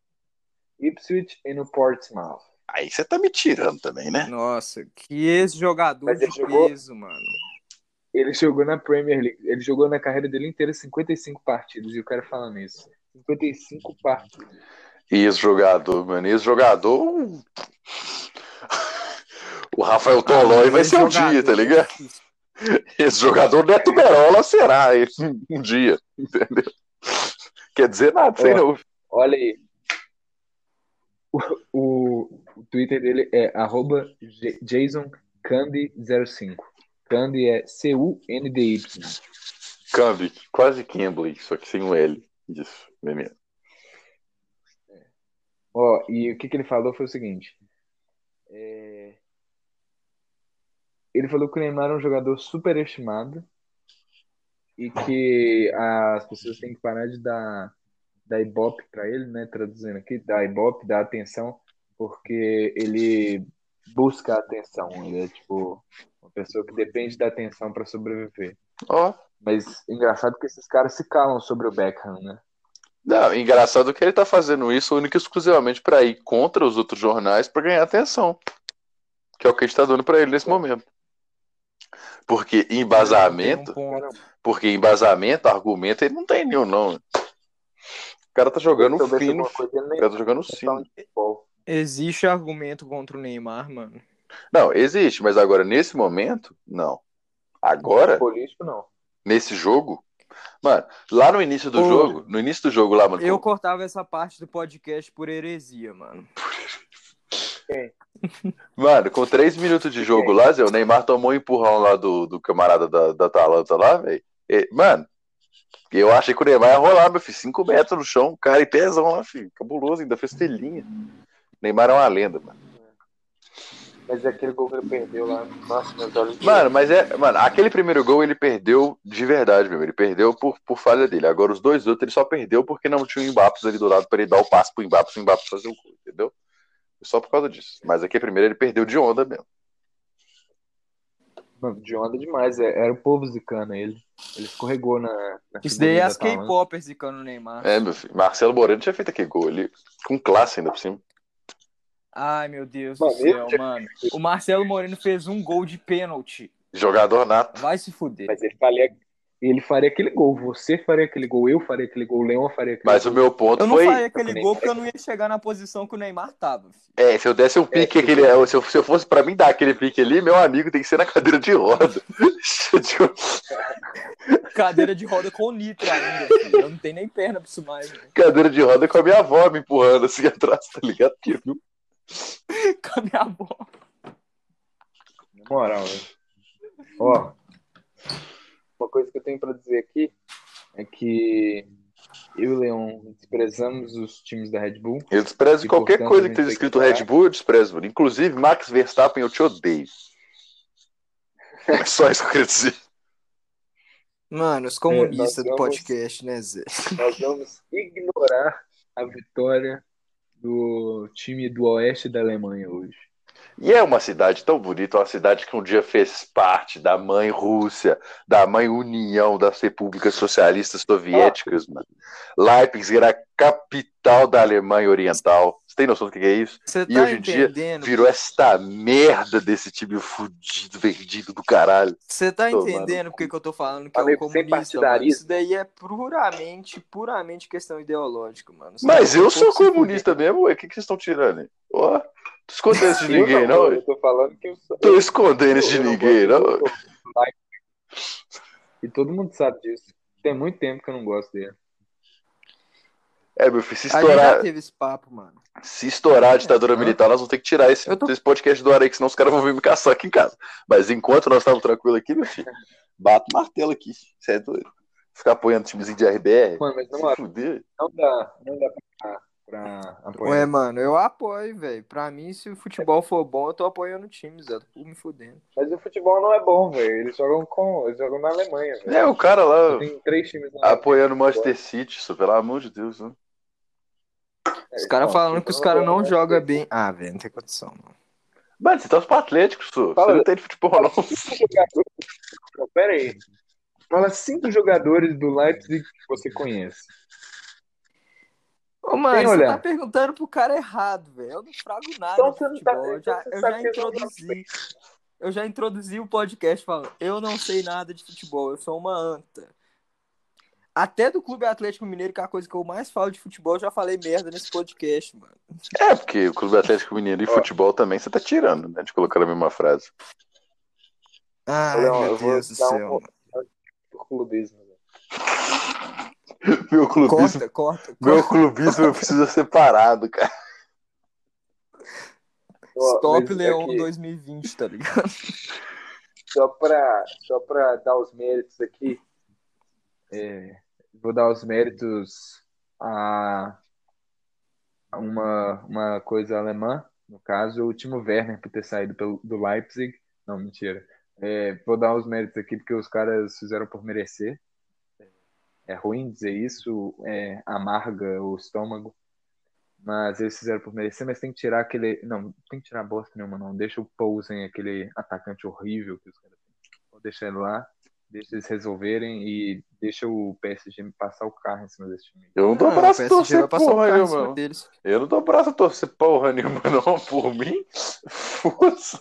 Ipswich e no Portsmouth. Aí você tá me tirando também, né? Nossa, que ex-jogador Mas de ele jogou- peso, mano. Ele jogou na Premier League. Ele jogou na carreira dele inteira 55 partidas. E o cara falando isso. 55 partidas. Ex-jogador, mano, ex-jogador. <laughs> O Rafael Ah, Tolói vai ser um dia, tá ligado? Esse <laughs> jogador Neto Berola será ele, <laughs> um dia, entendeu? Quer dizer nada, sei não. Olha aí. O, o, Twitter dele é arroba J- JasonCandy05. Candy é C-U-N-D-Y. Cambi, quase Cambly, só que sem um L. Isso, beleza. Ó, e o que, que ele falou foi o seguinte. É, Ele falou que o Neymar é um jogador superestimado e que as pessoas têm que parar de dar, dar ibope pra ele, né? Traduzindo aqui, dar ibope, dar atenção, porque ele busca atenção. Ele é tipo uma pessoa que depende da atenção pra sobreviver. Ó, Mas engraçado que esses caras se calam sobre o Beckham, né? não, engraçado que ele tá fazendo isso única e exclusivamente pra ir contra os outros jornais pra ganhar atenção. Que é o que a gente tá dando pra ele nesse momento. Porque embasamento, um porque embasamento, argumento, ele não tem nenhum, não. O cara tá jogando fino. O cara tá jogando fino. Existe argumento contra o Neymar, mano. Não, existe, mas agora, nesse momento, não. Agora, Político, não. nesse jogo. Mano, lá no início do Ô. jogo, no início do jogo lá, mano. Eu cortava essa parte do podcast por heresia, mano. Mano, com três minutos de jogo lá, Zé, o Neymar tomou um empurrão lá do, do camarada da, da Atalanta lá, velho. Mano, eu achei que o Neymar ia rolar, meu filho. Cinco metros no chão, cara e pezão lá, filho. Cabuloso, ainda fez telinha. Neymar é uma lenda, mano. Mas é aquele gol que ele perdeu lá. Nossa, meus olhos. Mano, mas é. Mano, aquele primeiro gol ele perdeu de verdade mesmo. Ele perdeu por, por falha dele. Agora os dois outros ele só perdeu porque não tinha o Mbappé ali do lado pra ele dar o passe pro Mbappé, pro Mbappé fazer o gol, entendeu? Só por causa disso. Mas aqui primeiro ele perdeu de onda mesmo. Mano, de onda demais. é- Era o povo zicando ele. Ele escorregou na. na Isso daí é as da. K-popers zicando o Neymar. É, meu filho. Marcelo Moreno tinha feito aquele gol ali. Com classe ainda por cima. Ai, meu Deus Mano, do céu, mano. O Marcelo Moreno fez um gol de pênalti. Jogador nato. Vai se fuder. Mas ele faria, ele faria aquele gol. Você faria aquele gol. Eu faria aquele gol. O Leão faria aquele Mas o gol. meu ponto Eu não foi. faria aquele gol porque eu não ia chegar na posição que o Neymar tava. filho. É, se eu desse um pique, É, aquele, se, eu, se eu fosse pra mim dar aquele pique ali, meu amigo tem que ser na cadeira de roda. <laughs> Cadeira de roda com nitro ainda, filho. Eu não tenho nem perna pra isso mais, velho. cadeira de roda com a minha avó me empurrando assim atrás, tá ligado? Que, viu? <laughs> Com a minha avó. Na moral, velho. Ó, uma coisa que eu tenho pra dizer aqui é que eu e o Leão desprezamos os times da Red Bull. Eu desprezo E, qualquer portanto, coisa que esteja escrito que Red. Bull, eu desprezo, mano. Inclusive, Max Verstappen, eu te odeio. <laughs> É só isso que eu queria dizer. Mano, os comunistas comunistas do do podcast, né, Zé? Nós <laughs> vamos ignorar a vitória do time do oeste da Alemanha hoje. E é uma cidade tão bonita, uma cidade que um dia fez parte da mãe Rússia, da mãe União das Repúblicas Socialistas Soviéticas, mano. Leipzig era a capital da Alemanha Oriental. Você tem noção do que é isso? Você E tá hoje em dia? Virou essa merda desse time fudido, vendido do caralho. Você tá Tô, entendendo por que que eu tô falando que é Falei o você, comunista, mano? Isso daí é puramente, puramente questão ideológica, mano. Você Mas um eu sou comunista mesmo, ué. O que, que vocês estão tirando aí? Ó, tô escondendo isso de ninguém, não, ué. Eu tô falando que eu sou. Tô escondendo isso de eu não ninguém, não. Leipzig. E todo mundo sabe disso. Tem muito tempo que eu não gosto dele. É, meu filho, se gente já estourar, teve esse papo, mano. se estourar a ditadura É, militar, nós vamos ter que tirar esse, Eu tô- esse podcast do ar aí, que senão os caras vão vir me caçar aqui em casa. Mas enquanto nós estamos tranquilos aqui, meu filho, bato o martelo aqui. Você é doido? Ficar apoiando timezinho de RBR. Mano, mas não, Se fuder. não dá, não dá pra, pra apoiar. Ué, mano, eu apoio, velho. Pra mim, se o futebol for bom, eu tô apoiando o time, Zé. Tô me fudendo. Mas o futebol não é bom, velho. Eles jogam com. Eles jogam na Alemanha, velho. É, o cara lá Tem três times na apoiando o Manchester City, isso, pelo amor de Deus. Né? Os caras Não, falando que os caras não é- jogam bem. Ah, velho, não tem condição, não. Mano, você torce pro Atlético, Su. Fala, Você não tem de futebol, não. Cinco jogadores. Não, pera aí. Fala cinco jogadores do Leipzig que você conhece. Ô, mano, você olhar. tá perguntando pro cara errado, velho. Eu não frago nada Então de você não tá- futebol. Eu já, você eu já eu não introduzi. Eu já introduzi o podcast falando, eu não sei nada de futebol, eu sou uma anta. Até do Clube Atlético Mineiro, que é a coisa que eu mais falo de futebol, eu já falei merda nesse podcast, mano. É, porque o Clube Atlético Mineiro e futebol também você tá tirando, né? De colocar na mesma frase. Ai, Leão, meu eu vou Deus do um- céu. Por clubismo. Meu clubismo, Corta, corta, meu corta. clubismo precisa ser parado, cara. Stop Leão aqui, 2020, tá ligado? Só pra, só pra dar os méritos aqui. é, vou dar os méritos a a uma, uma coisa alemã. No caso, o Timo Werner por ter saído pelo, do Leipzig. Não, mentira. É, vou dar os méritos aqui porque os caras fizeram por merecer. É ruim dizer isso, é, amarga o estômago. Mas eles fizeram por merecer, mas tem que tirar aquele. Não, tem que tirar bosta nenhuma, não. Deixa o Poulsen, aquele atacante horrível que os caras têm. Vou deixar ele lá. Deixa eles resolverem e deixa o PSG passar o carro em cima desse time. Eu não dou o braço a PSG torcer vai passar o porra nenhuma. deles. Eu não dou braço a torcer porra nenhuma, não. Por mim, força.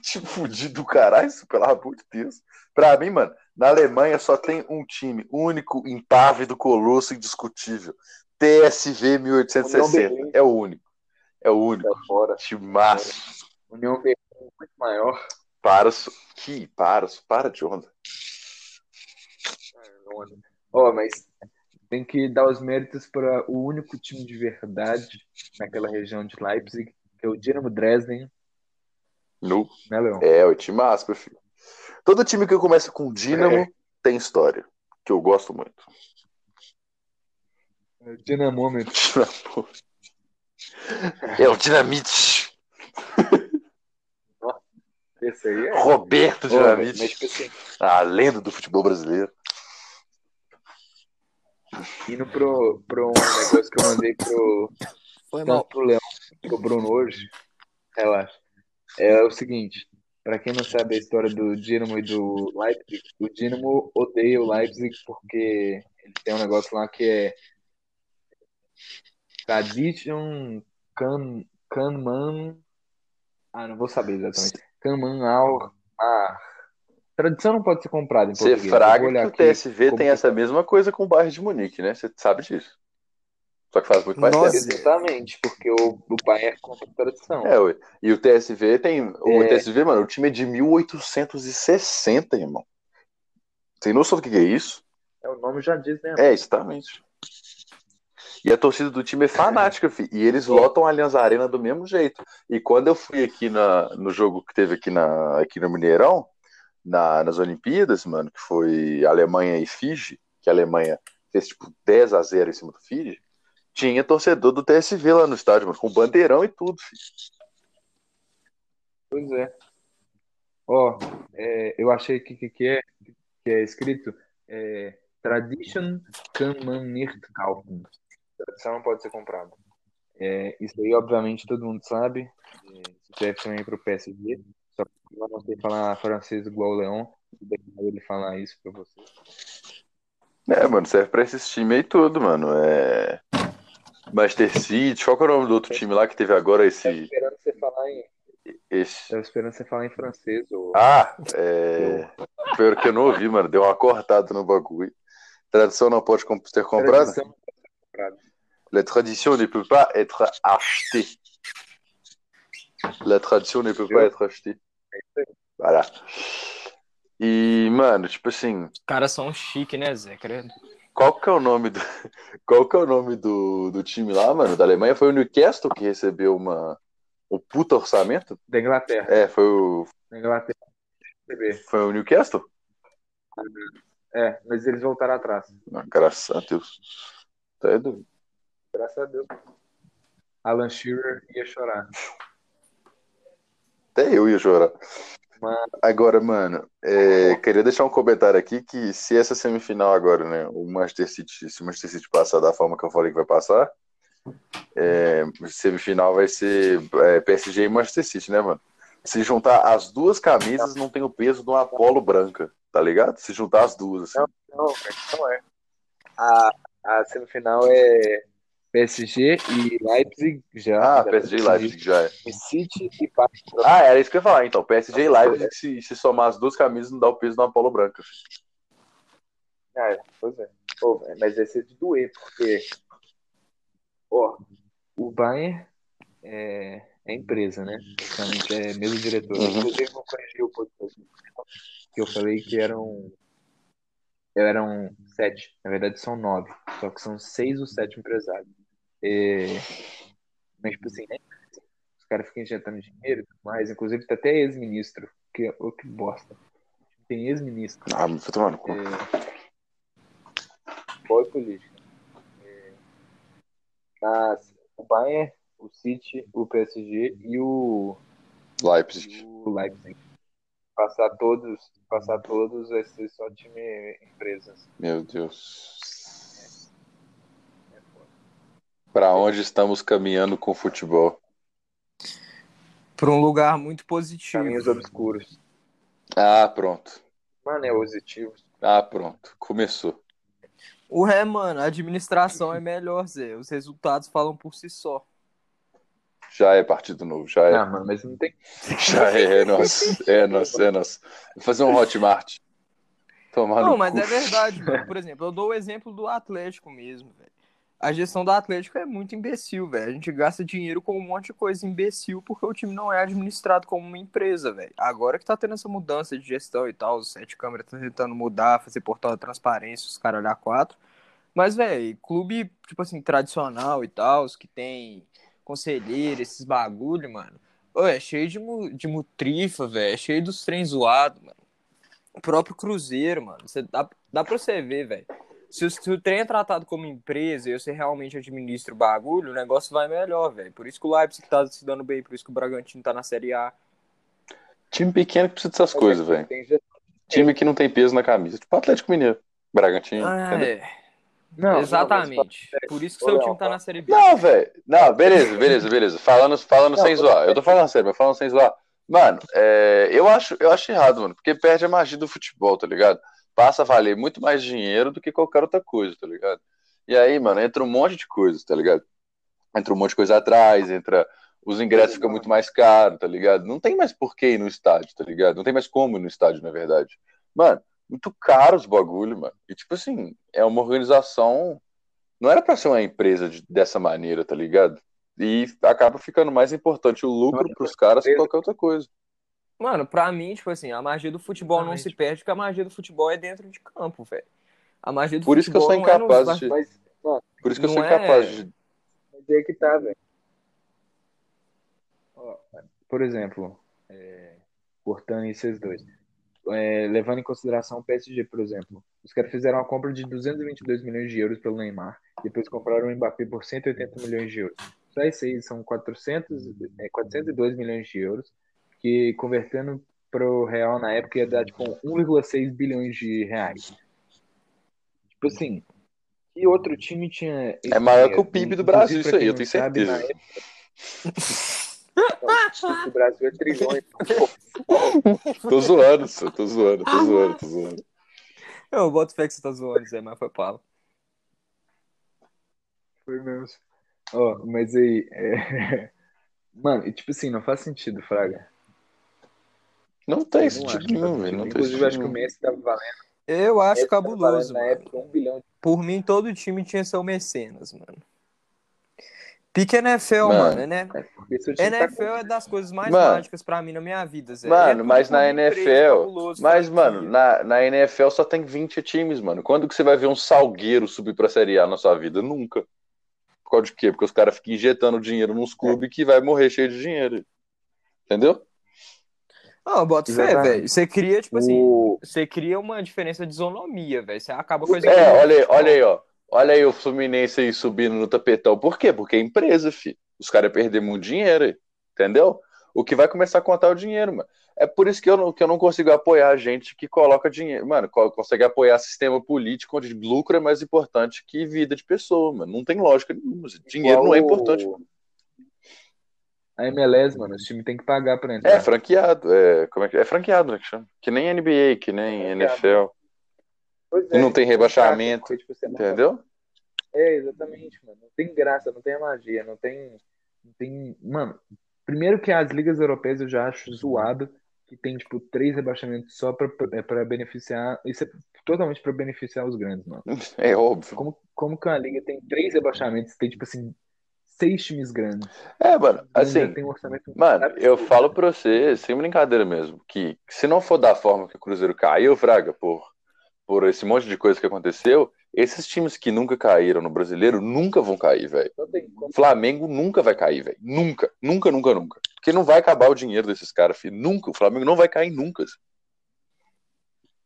Te fudi do caralho, isso, pelo amor de Deus. Pra mim, mano, na Alemanha só tem um time único, impávido, colosso, indiscutível. TSV 1860. É o único. É o único. Tá fora. Timaço. União Berlim é muito maior. Para, que para, para de onda. Ó, mas tem que dar os méritos para o único time de verdade naquela região de Leipzig, que é o Dinamo Dresden, No, né, Leão? é, o timaço, meu filho. Todo time que começa com Dínamo É. tem história, que eu gosto muito. É o Dinamômetro. Dinamo. <laughs> É o Dinamite. Esse aí é. Roberto Dinamite. mas, tipo assim, A lenda do futebol brasileiro. Indo pro, pro um negócio que eu mandei pro, Foi mal. pro Leão pro Bruno hoje, relaxa. É o seguinte, pra quem não sabe a história do Dinamo e do Leipzig, o Dinamo odeia o Leipzig porque ele tem um negócio lá que é Tradition Kan, Kanman. Ah, não vou saber exatamente. Kanman Al. Ah, tradição não pode ser comprada em Você português. Vou fraga que o TSV tem essa tá. mesma coisa com o bairro de Munique, né? Você sabe disso. Só que faz muito mais Nossa. tempo. Exatamente, porque o, o Bayern compra tradição. É. E o TSV tem. O É. TSV, mano, o time é de 1860, irmão. Tem noção do que é isso? É, o nome já diz, né? É, exatamente. E a torcida do time é fanática, fi. E eles lotam a Allianz Arena do mesmo jeito. E quando eu fui aqui na, no jogo que teve aqui, na, aqui no Mineirão, na- nas Olimpíadas, mano, que foi Alemanha e Fiji, que a Alemanha fez tipo 10 a 0 em cima do Fiji, tinha torcedor do TSV lá no estádio, mano, com bandeirão e tudo, fi. Pois é. Ó, é, eu achei que que, que é que é escrito é, Tradition kann kaufen. Tradição não pode ser comprada. É, isso aí, obviamente, todo mundo sabe. É, isso serve também para o PSG. Só que eu não sei falar francês igual o Leon. Ele falar isso para você. É, mano, serve pra esses times aí tudo, mano. É. Manchester City, qual que é o nome do outro time lá que teve agora Tava esse. esperando você falar em, esse... tava esperando você falar em francês. Ou... Ah, é. Pior que eu não ouvi, mano. Deu uma cortada no bagulho. Tradição não pode ser comprada? Tradição não pode ser comprada. La tradition ne peut pas être achetée. La tradition ne peut pas être achetée. Voilà. E, mano, tipo assim, Os caras são chique, né, Zé? Credo. qual que é o nome do, <laughs> qual que é o nome do, do time lá, mano, da Alemanha? Foi o Newcastle que recebeu uma, um puta orçamento? Da Inglaterra. É, foi o, Da Inglaterra. Foi o Newcastle? É, mas eles voltaram atrás. Ah, graças a Deus. Tá doido. Graças a Deus. Alan Shearer ia chorar. Até eu ia chorar. Mano. Agora, mano, é, queria deixar um comentário aqui que se essa semifinal agora, né, o Manchester City, se o Manchester City passar da forma que eu falei que vai passar, é, semifinal vai ser é, PSG e Manchester City, né, mano? Se juntar as duas camisas, não tem o peso de uma polo branca, tá ligado? Se juntar as duas, assim. Não, cara, não é. A, a semifinal é PSG e Leipzig já. Ah, PSG e Leipzig já é. E City e Bayern. Ah, era isso que eu ia falar, então. PSG e Leipzig, se, se somar as duas camisas, não dá o peso de uma polo branca. Ah, é, pois é. Pô, mas vai ser de doer, porque. Ó, o Bayern é, é empresa, né? Basicamente é mesmo diretor. Uhum. Inclusive, vou corrigir o podcast. Que eu falei que eram. Eram sete. Na verdade, são nove. Só que são seis ou sete empresários. É, Mas, tipo assim, né? Os caras ficam injetando dinheiro e tudo mais. Inclusive, tá até ex-ministro. Que, oh, que bosta. Tem ex-ministro. Ah, me cu. É... Boa política. É... Mas o Bayern, o City, o PSG e o, Leipzig. e o Leipzig. Passar todos, passar todos vai ser só time empresas. Meu Deus. Pra onde estamos caminhando com o futebol? Pra um lugar muito positivo. Caminhos obscuros. Ah, pronto. Mano, é positivo. Ah, pronto. Começou. O é, mano, a administração é melhor, Zé. Os resultados falam por si só. Já é partido novo, já é. Ah, mano, mas não tem. <laughs> Já é, é nosso. É nosso, é nosso. Vou fazer um Hotmart. Tomar Não, no mas cu. é verdade, mano. Por exemplo, eu dou o exemplo do Atlético mesmo, velho. A gestão do Atlético é muito imbecil, velho. A gente gasta dinheiro com um monte de coisa imbecil porque o time não é administrado como uma empresa, velho. Agora que tá tendo essa mudança de gestão e tal, os sete câmeras estão tentando mudar, fazer portal de transparência, os caras olhar quatro. Mas, velho, clube, tipo assim, tradicional e tal, os que tem conselheiro, esses bagulho, mano. Ô, é cheio de, mu de mutrifa, velho. É cheio dos trem zoados, mano. O próprio Cruzeiro, mano. Você, dá, dá pra você ver, velho. Se, o- se o trem é tratado como empresa e você realmente administra o bagulho, o negócio vai melhor, velho. Por isso que o Leipzig tá se dando bem, por isso que o Bragantino tá na Série A. Time pequeno que precisa dessas coisas, velho. Tem. Time que não tem peso na camisa. Tipo Atlético Mineiro. Bragantino. Ah, entendeu? é. Não, Exatamente. Por isso que seu time tá na Série B. Não, velho. Não, beleza, beleza, beleza. Falando, falando Não, sem zoar. Eu tô falando sério, mas falando sem zoar. Mano, é, eu, acho, eu acho errado, mano, porque perde a magia do futebol, tá ligado? Passa a valer muito mais dinheiro do que qualquer outra coisa, tá ligado? E aí, mano, entra um monte de coisas, tá ligado? Entra um monte de coisa atrás, entra. Os ingressos ficam muito mais caros, tá ligado? Não tem mais porquê ir no estádio, tá ligado? Não tem mais como ir no estádio, na verdade. Mano, muito caro os bagulho, mano. E tipo assim, é uma organização. Não era pra ser uma empresa de- dessa maneira, tá ligado? E acaba ficando mais importante o lucro pros caras que qualquer outra coisa. Mano, pra mim, tipo assim, a magia do futebol não se perde, porque a magia do futebol é dentro de campo, velho. A magia do Por isso que eu futebol sou é nos- incapaz de. Mas, mano, Por isso que eu sou é- incapaz de. mas aí que tá, velho. Por exemplo, é, cortando esses dois. É, levando em consideração o PSG, por exemplo. Os caras fizeram uma compra de 222 milhões de euros pelo Neymar. Depois compraram o Mbappé por 180 milhões de euros. Só isso aí são 400, é, 402 milhões de euros. Que convertendo para o real na época ia dar tipo 1,6 bilhões de reais. Tipo assim, que outro time tinha. É maior que o? PIB do Brasil, isso aí, eu tenho sabe, na certeza. Não, <laughs> o PIB do Brasil é trilhões. <laughs> Tô zoando, só, tô zoando, tô zoando, tô zoando. Eu boto fé que você tá zoando, Zé, mas foi pala. Foi mesmo. Ó, mas aí. é, <laughs> Mano, e tipo assim, não faz sentido, Fraga. Não tem Eu sentido não acho nenhum, velho. Não tem Inclusive, sentido acho que o nenhum. Messi tava valendo. Eu acho Messi cabuloso, valendo na mano. época um bilhão de. Por mim, todo time tinha seu mecenas, mano. Pique NFL, Mano. mano, né? Time tá NFL é das coisas mais Mano. mágicas pra mim na minha vida, Zé. Mano, É mas na NFL, Mas, mano, na, na NFL só tem 20 times, mano. Quando que você vai ver um salgueiro subir pra Série A na sua vida? Nunca. Por causa de quê? Porque os caras ficam injetando dinheiro nos clubes que vai morrer cheio de dinheiro. Entendeu? Não, eu boto fé, velho. Você cria, tipo assim, O... você cria uma diferença de isonomia, velho. Você acaba com a É, olha aí, olha aí, ó. Olha aí o Fluminense aí subindo no tapetão. Por quê? Porque é empresa, filho. Os caras perderam muito dinheiro aí. Entendeu? O que vai começar a contar é o dinheiro, mano. É por isso que eu não, que eu não consigo apoiar gente que coloca dinheiro. Mano, co- consegue apoiar sistema político onde lucro é mais importante que vida de pessoa, mano. Não tem lógica nenhuma. Dinheiro não é igual importante. o- A MLS, mano, os times têm que pagar pra entrar. É franqueado. É, como é, que, é franqueado, né? Que chama? Que nem NBA, que nem É NFL. Pois E não tem é rebaixamento, porque, tipo, Entendeu? É, exatamente, mano. Não tem graça, não tem a magia, não tem. Não tem. Mano, primeiro que as ligas europeias eu já acho zoado que tem, tipo, três rebaixamentos só pra, é, pra beneficiar. Isso é totalmente pra beneficiar os grandes, mano. <laughs> É óbvio. Como, como que uma liga tem três rebaixamentos, tem, tipo assim, seis times grandes? É, mano, assim. tem um orçamento Mano, eu absurdo. falo pra você, sem brincadeira mesmo, que se não for da forma que o Cruzeiro caiu, Fraga, por, por esse monte de coisa que aconteceu, esses times que nunca caíram no brasileiro nunca vão cair, velho. Flamengo nunca vai cair, velho. Nunca, nunca, nunca, nunca. Porque não vai acabar o dinheiro desses caras, filho. Nunca. O Flamengo não vai cair nunca.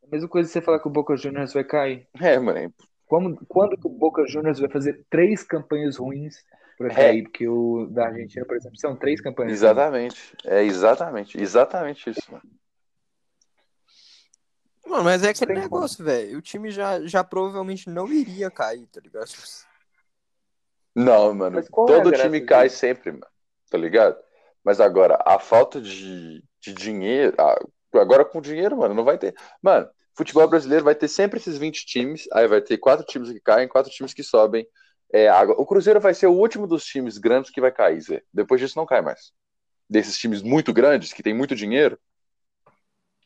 A mesma coisa que você falar que o Boca Juniors vai cair. É, mano. Como, quando que o Boca Juniors vai fazer três campanhas ruins É. cair? Porque o da Argentina, por exemplo, são três campanhas. Exatamente. É exatamente. Exatamente isso, mano. Mano, mas é aquele tem negócio, velho. O time já, já provavelmente não iria cair, tá ligado? Não, mano. É Todo time cai disso? sempre, mano. Tá ligado? Mas agora, a falta de, de dinheiro. Agora com dinheiro, mano, não vai ter. Mano, futebol brasileiro vai ter sempre esses 20 times, aí vai ter quatro times que caem, quatro times que sobem. É, o Cruzeiro vai ser o último dos times grandes que vai cair, Zé. Depois disso não cai mais. Desses times muito grandes, que tem muito dinheiro,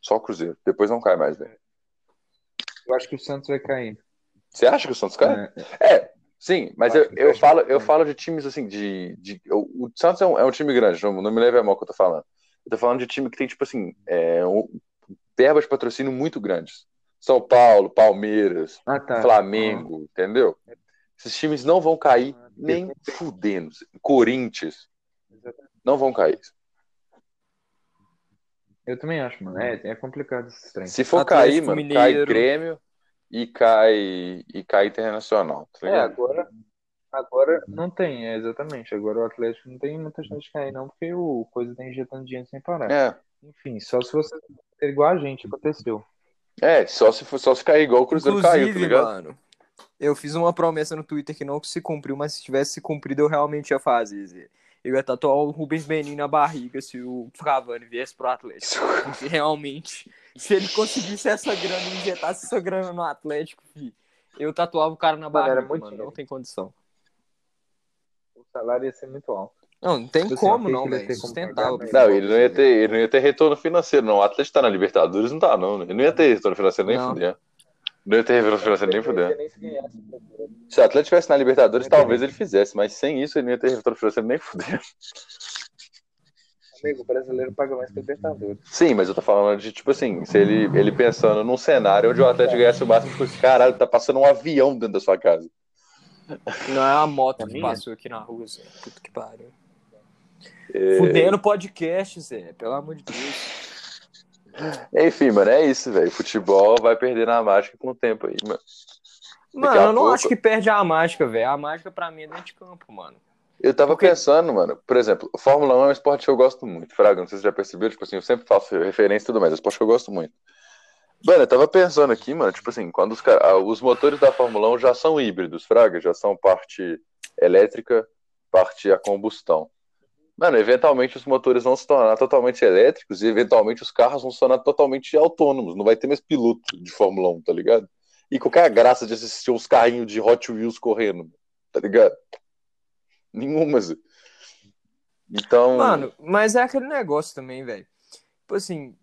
só o Cruzeiro. Depois não cai mais, velho. Eu acho que o Santos vai cair. Você acha que o Santos cai? É, É, sim, mas Eu eu, eu falo, eu falo de times assim, de. de o, o Santos é um, é um time grande, não, não me leve a mal o que eu tô falando. Eu tô falando de time que tem, tipo assim, é, um, verbas de patrocínio muito grandes. São Paulo, Palmeiras, Ah, tá. Flamengo, entendeu? Esses times não vão cair Ah, nem fudendo. Corinthians, não vão cair. Eu também acho, mano. É, é complicado esses trem. Se for Atlético cair, mano, Mineiro. cai Grêmio e cai, e cai Internacional, tá É, agora, agora não tem, é, exatamente. Agora o Atlético não tem muita chance de cair, não, porque o coisa tá injetando dinheiro sem parar. É, Enfim, só se você igual a gente, aconteceu. é, só se, for- só se cair igual o Cruzeiro caiu, tá Inclusive, ligado? mano, eu fiz uma promessa no Twitter que não se cumpriu, mas se tivesse se cumprido, eu realmente ia fazer. Eu ia tatuar o Rubens Benin na barriga se o Cavani viesse pro Atlético. Porque realmente, se ele conseguisse essa grana, injetasse essa grana no Atlético, fi, eu tatuava o cara na barriga, muito mano. dinheiro. Não tem condição. O salário ia ser muito alto. Não, não tem Tipo assim, como eu não, velho. Sustentável. Não, ele não ia ter, ele não ia ter retorno financeiro, não. O Atlético tá na Libertadores, não tá, não. né? Ele não ia ter retorno financeiro nem Não. Não ia ter financeiro nem fudendo. Nem se o Atlético estivesse na Libertadores, talvez ele fizesse, mas sem isso ele não ia ter financeiro nem fudendo. Amigo, o brasileiro paga mais que o Libertadores. Sim, mas eu tô falando de, tipo assim, se ele, ele pensando num cenário onde o Atlético ganhasse o máximo, tipo caralho, tá passando um avião dentro da sua casa. Não é a moto É que minha? passou aqui na rua, Zé. Puta que pariu. É, Fudendo podcast, Zé. Pelo amor de Deus. Enfim, mano, é isso, velho. Futebol vai perder na mágica com o tempo aí, mano. Mano, eu não pouco- acho que perde a mágica, velho. A mágica pra mim é dentro de campo, mano. Eu tava Porque- pensando, mano, por exemplo, Fórmula 1 é um esporte que eu gosto muito. Fraga, não sei se você já percebeu, tipo assim, eu sempre faço referência e tudo mais, é um esporte que eu gosto muito. Mano, eu tava pensando aqui, mano, tipo assim, quando os, cara- ah, os motores da Fórmula 1 já são híbridos, Fraga, já são parte elétrica, parte a combustão. Mano, eventualmente os motores vão se tornar totalmente elétricos e eventualmente os carros vão se tornar totalmente autônomos. Não vai ter mais piloto de Fórmula 1, tá ligado? E qual é a graça de assistir os carrinhos de Hot Wheels correndo, tá ligado? Nenhuma, Zé. Então. Mano, mas é aquele negócio também, velho. Tipo assim,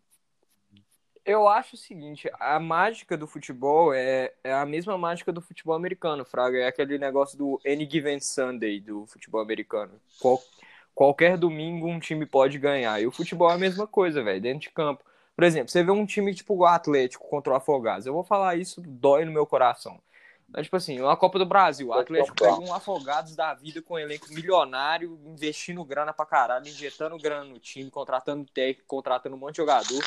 eu acho o seguinte, a mágica do futebol é, é a mesma mágica do futebol americano, Fraga. É aquele negócio do Any Given Sunday do futebol americano. Qual- qualquer domingo um time pode ganhar. E o futebol é a mesma coisa, velho, dentro de campo. Por exemplo, você vê um time tipo o Atlético contra o Afogados. Eu vou falar isso, dói no meu coração. Mas, tipo assim, uma Copa do Brasil, o Atlético pega um Afogados da vida com um elenco milionário, investindo grana pra caralho, injetando grana no time, contratando técnico, contratando um monte de jogador.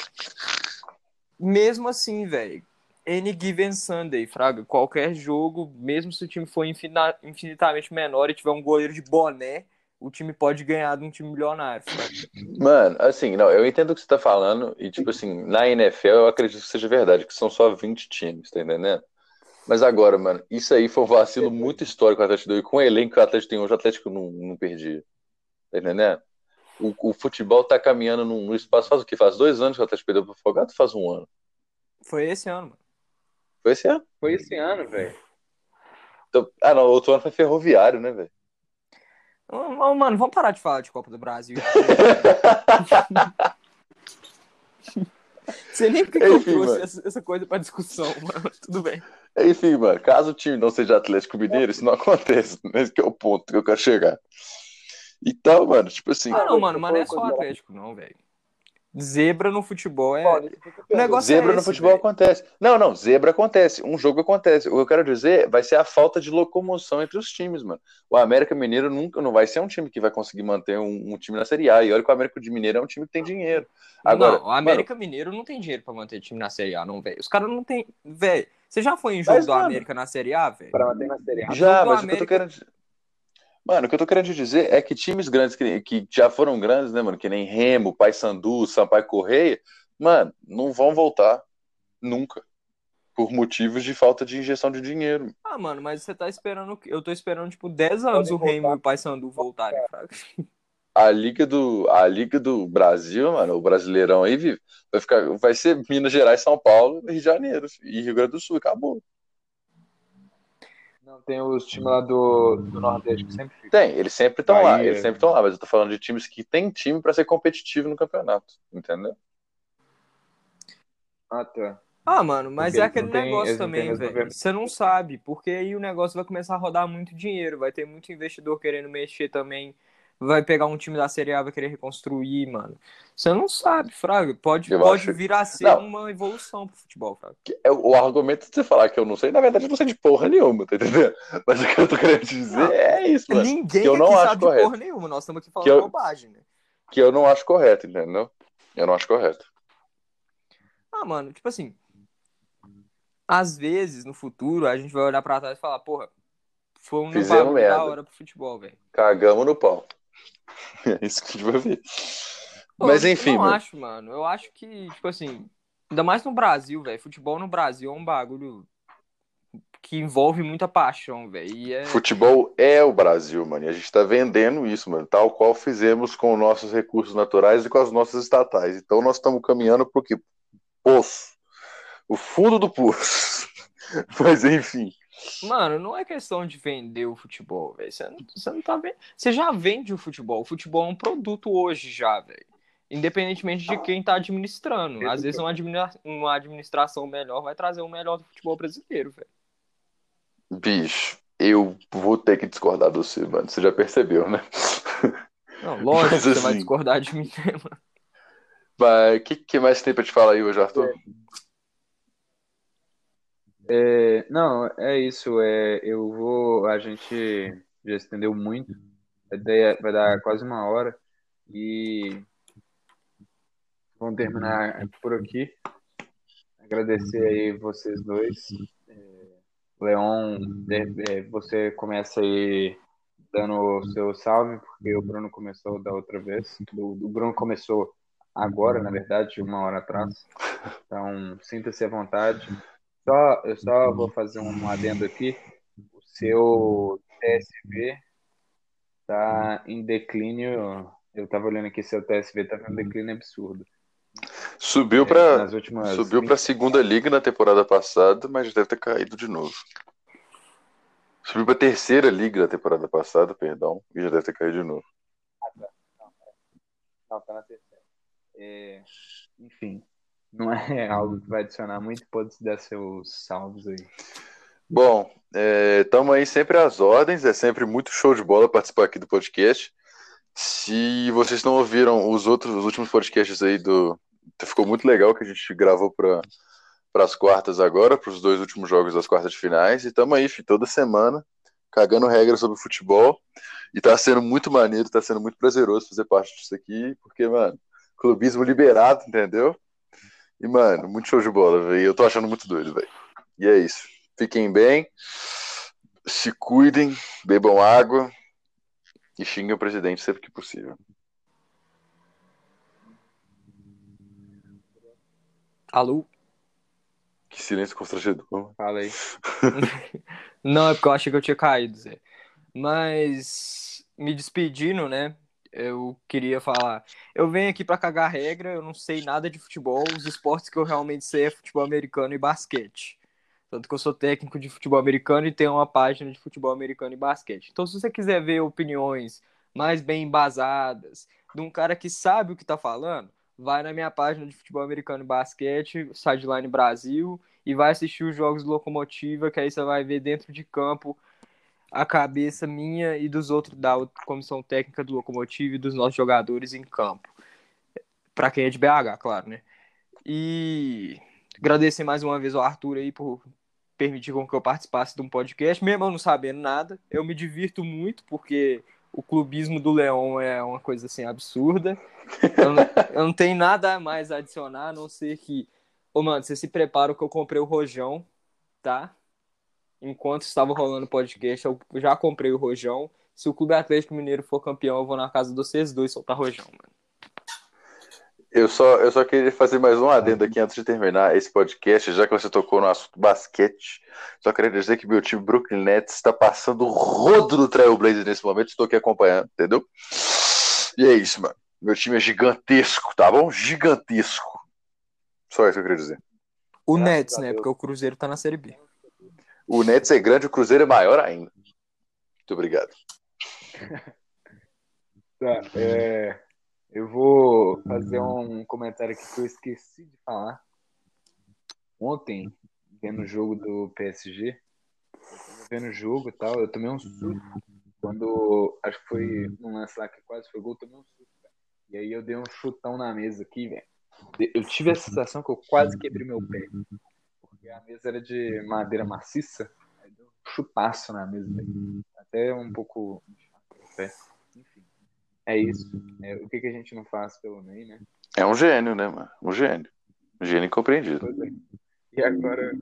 Mesmo assim, velho, any given Sunday, fraga, qualquer jogo, mesmo se o time for infinitamente menor e tiver um goleiro de boné, o time pode ganhar de um time milionário. Mano, assim, não, eu entendo o que você tá falando, e tipo assim, na NFL eu acredito que seja verdade, que são só 20 times, tá entendendo? Mas agora, mano, isso aí foi um vacilo muito histórico que o Atlético deu, e com o elenco que o Atlético tem hoje, o Atlético não, não perdia, tá entendendo? O, o futebol tá caminhando no, no espaço, faz o quê? Faz dois anos que o Atlético perdeu pro Afogado, faz um ano. Foi esse ano, mano. Foi esse ano? Foi esse ano, velho. Então- ah, não, outro ano foi ferroviário, né, velho? Mano, vamos parar de falar de Copa do Brasil. <laughs> Sei nem porque que eu Enfim, trouxe essa, essa coisa pra discussão, <laughs> mano. Tudo bem. Enfim, mano, caso o time não seja Atlético Mineiro, isso não acontece. Esse que é o ponto que eu quero chegar. Então, mano, tipo assim, Ah, não, mano, mas não é só Atlético, não, velho. Zebra no futebol é. O negócio zebra é no esse, futebol velho. acontece. Não, não, zebra acontece. Um jogo acontece. O que eu quero dizer vai ser a falta de locomoção entre os times, mano. O América Mineiro nunca não vai ser um time que vai conseguir manter um, um time na Série A. E olha que o América de Mineiro é um time que tem dinheiro. Agora, não, o América Mineiro não tem dinheiro pra manter time na Série A, não, velho. Os caras não tem. Velho, você já foi em jogo Mas, do mano, América na Série A, velho? Pra manter na Série A. mano, já, mas o que eu tô América- querendo. Mano, o que eu tô querendo dizer é que times grandes que, que já foram grandes, né, mano? Que nem Remo, Paysandu, Sampaio Correia, mano, não vão voltar nunca. Por motivos de falta de injeção de dinheiro. Ah, mano, mas você tá esperando. Eu tô esperando, tipo, 10 anos o Remo e o Paysandu voltarem, fraga. a Liga do, a Liga do Brasil, mano, o Brasileirão aí, vive, vai, ficar, vai ser Minas Gerais, São Paulo, Rio de Janeiro e Rio Grande do Sul, acabou. Tem os times lá do, do Nordeste que sempre ficam. Tem, eles sempre estão lá, eles sempre estão lá, mas eu tô falando de times que tem time pra ser competitivo no campeonato, entendeu? Ah, tá. Ah, mano, mas Porque é aquele têm- negócio também, velho. Você não sabe, porque aí o negócio vai começar a rodar muito dinheiro, vai ter muito investidor querendo mexer também, vai pegar um time da Série A, vai querer reconstruir, mano. Você não sabe, Fraga. Pode, Eu pode acho- vir a ser Não. uma evolução pro futebol, Fraga. É o argumento de você falar que eu não sei, na verdade eu não sei de porra nenhuma, tá entendendo? <laughs> Mas o que eu tô querendo dizer Não, é isso, mano. Ninguém que eu não aqui acho correto. porra nenhuma, nós estamos aqui falando Que eu- bobagem, né? Que eu não acho correto, entendeu? Eu não acho correto. Ah, mano, tipo assim, às vezes no futuro a gente vai olhar pra trás e falar, porra, foi um Fizemos bagulho da merda. hora pro futebol, velho. Cagamos no pau. <laughs> É isso que a gente vai ver. Pô, Mas eu enfim, não mano. acho, mano. Eu acho que, tipo assim, ainda mais no Brasil, velho. Futebol no Brasil é um bagulho que envolve muita paixão, velho. É. Futebol é o Brasil, mano. E a gente tá vendendo isso, mano. Tal qual fizemos com os nossos recursos naturais e com as nossas estatais. Então nós estamos caminhando pro quê? Poço. O fundo do poço. <laughs> Mas enfim. Mano, não é questão de vender o futebol, velho. Você não, você não tá vendo. Você já vende o futebol. O futebol é um produto hoje já, velho. Independentemente de quem tá administrando. Às vezes uma, admira- uma administração melhor vai trazer o melhor do futebol brasileiro, velho. Bicho, eu vou ter que discordar do você, mano. Você já percebeu, né? Não, lógico Mas que você vai assim- discordar de mim, né, mano? Mas o que, que mais tem pra te falar aí hoje, Arthur? É, não, é isso. É, eu vou. A gente já estendeu muito. Vai dar, quase uma hora. E vamos terminar por aqui. Agradecer aí vocês dois. É, Leon, é, você começa aí dando o seu salve, porque o Bruno começou da outra vez. O Bruno começou agora, na verdade, uma hora atrás. Então, sinta-se à vontade. Só, eu só vou fazer um adendo aqui. O seu TSV está em declínio. Eu estava olhando aqui, seu TSV está em declínio absurdo. Subiu É, nas últimas Subiu 20 pra segunda liga na temporada passada, mas deve ter caído de novo. Subiu pra terceira liga na temporada passada, perdão, e já deve ter caído de novo. Não, tá na terceira. É, enfim, não é algo que vai adicionar muito, pode dar seus salvos aí. Bom, estamos aí sempre às ordens, é sempre muito show de bola participar aqui do podcast. Se vocês não ouviram os outros, os últimos podcasts aí do. Ficou muito legal que a gente gravou para as quartas agora, para os dois últimos jogos das quartas de finais. E estamos aí, toda semana, cagando regras sobre futebol. E tá sendo muito maneiro, tá sendo muito prazeroso fazer parte disso aqui, porque, mano, clubismo liberado, entendeu? E, mano, muito show de bola, velho. Eu tô achando muito doido, velho. E é isso. Fiquem bem, se cuidem, bebam água e xinguem o presidente sempre que possível. Alô? Que silêncio constrangedor. Fala aí. <laughs> Não, é porque eu achei que eu tinha caído, Zé. Mas, me despedindo, né? Eu queria falar. Eu venho aqui pra cagar regra, eu não sei nada de futebol. Os esportes que eu realmente sei é futebol americano e basquete. Tanto que eu sou técnico de futebol americano e tenho uma página de futebol americano e basquete. Então, se você quiser ver opiniões mais bem embasadas de um cara que sabe o que tá falando, vai na minha página de futebol americano e basquete, Sideline Brasil, e vai assistir os jogos do Locomotiva, que aí você vai ver dentro de campo a cabeça minha e dos outros da comissão técnica do Locomotiva e dos nossos jogadores em campo. Para quem é de BH, claro, né? E agradecer mais uma vez ao Arthur aí por permitir com que eu participasse de um podcast, mesmo eu não sabendo nada. Eu me divirto muito porque o clubismo do Leão é uma coisa assim absurda. Eu não, eu não tenho nada mais a adicionar, a não ser que. Ô, mano, você se prepara que eu comprei o Rojão, tá? Enquanto estava rolando o podcast, eu já comprei o Rojão. Se o Clube Atlético Mineiro for campeão, eu vou na casa de vocês dois soltar Rojão, mano. Eu só, eu só queria fazer mais um adendo aqui antes de terminar esse podcast, já que você tocou no assunto basquete. Só queria dizer que meu time Brooklyn Nets está passando rodo no Trailblazer nesse momento, estou aqui acompanhando, entendeu? E é isso, mano. Meu time é gigantesco, tá bom? Gigantesco. Só isso que eu queria dizer. O Graças Nets, né? Deus. Porque o Cruzeiro tá na Série B. O Nets é grande, o Cruzeiro é maior ainda. Muito obrigado. <laughs> Tá, é, eu vou fazer um comentário aqui que eu esqueci de falar. Ontem, vendo o jogo do PSG, vendo o jogo e tal, eu tomei um susto. Quando, acho que foi um lance lá que quase foi gol, tomei um susto, cara. E aí eu dei um chutão na mesa aqui, velho. Eu tive a sensação que eu quase quebrei meu pé. Porque a mesa era de madeira maciça, aí deu um chutaço na mesa, velho. Até um pouco. Enfim. É isso. É, o que, que a gente não faz pelo Ney, né? É um gênio, né, mano? Um gênio. Um gênio incompreendido. Pois é. E agora,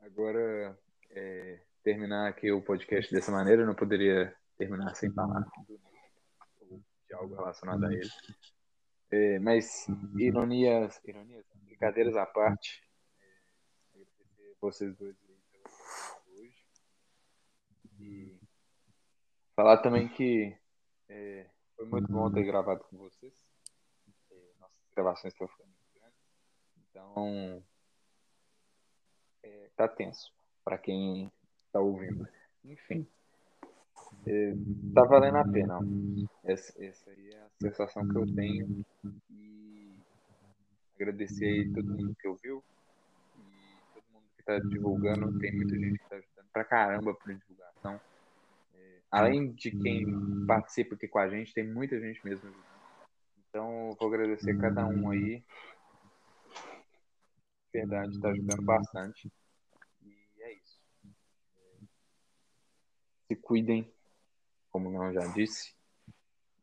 agora é, terminar aqui o podcast dessa maneira, eu não poderia terminar sem falar do Ney, ou de algo relacionado a ele. É, mas, ironias, ironias, brincadeiras à parte, vocês dois presença hoje. E falar também que é, foi muito bom ter gravado com vocês. É, nossas gravações estão ficando muito grandes. Então, é, tá tenso para quem tá ouvindo. Enfim, é, tá valendo a pena. Essa, essa aí é a sensação que eu tenho. E agradecer aí todo mundo que ouviu. Que tá divulgando. Tem muita gente que tá ajudando pra caramba pra divulgação. É, além de quem participa aqui com a gente, tem muita gente mesmo ajudando. Então, eu vou agradecer cada um aí. Verdade, tá ajudando bastante. E é isso. Se cuidem, como o Leão já disse.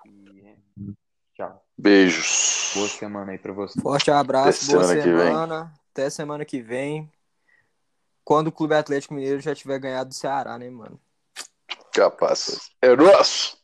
E é, tchau. Beijos. Boa semana aí pra você. Forte abraço, Até boa semana que vem. semana. Até semana que vem. Quando o Clube Atlético Mineiro já tiver ganhado do Ceará, né, mano? Capaz. É nosso.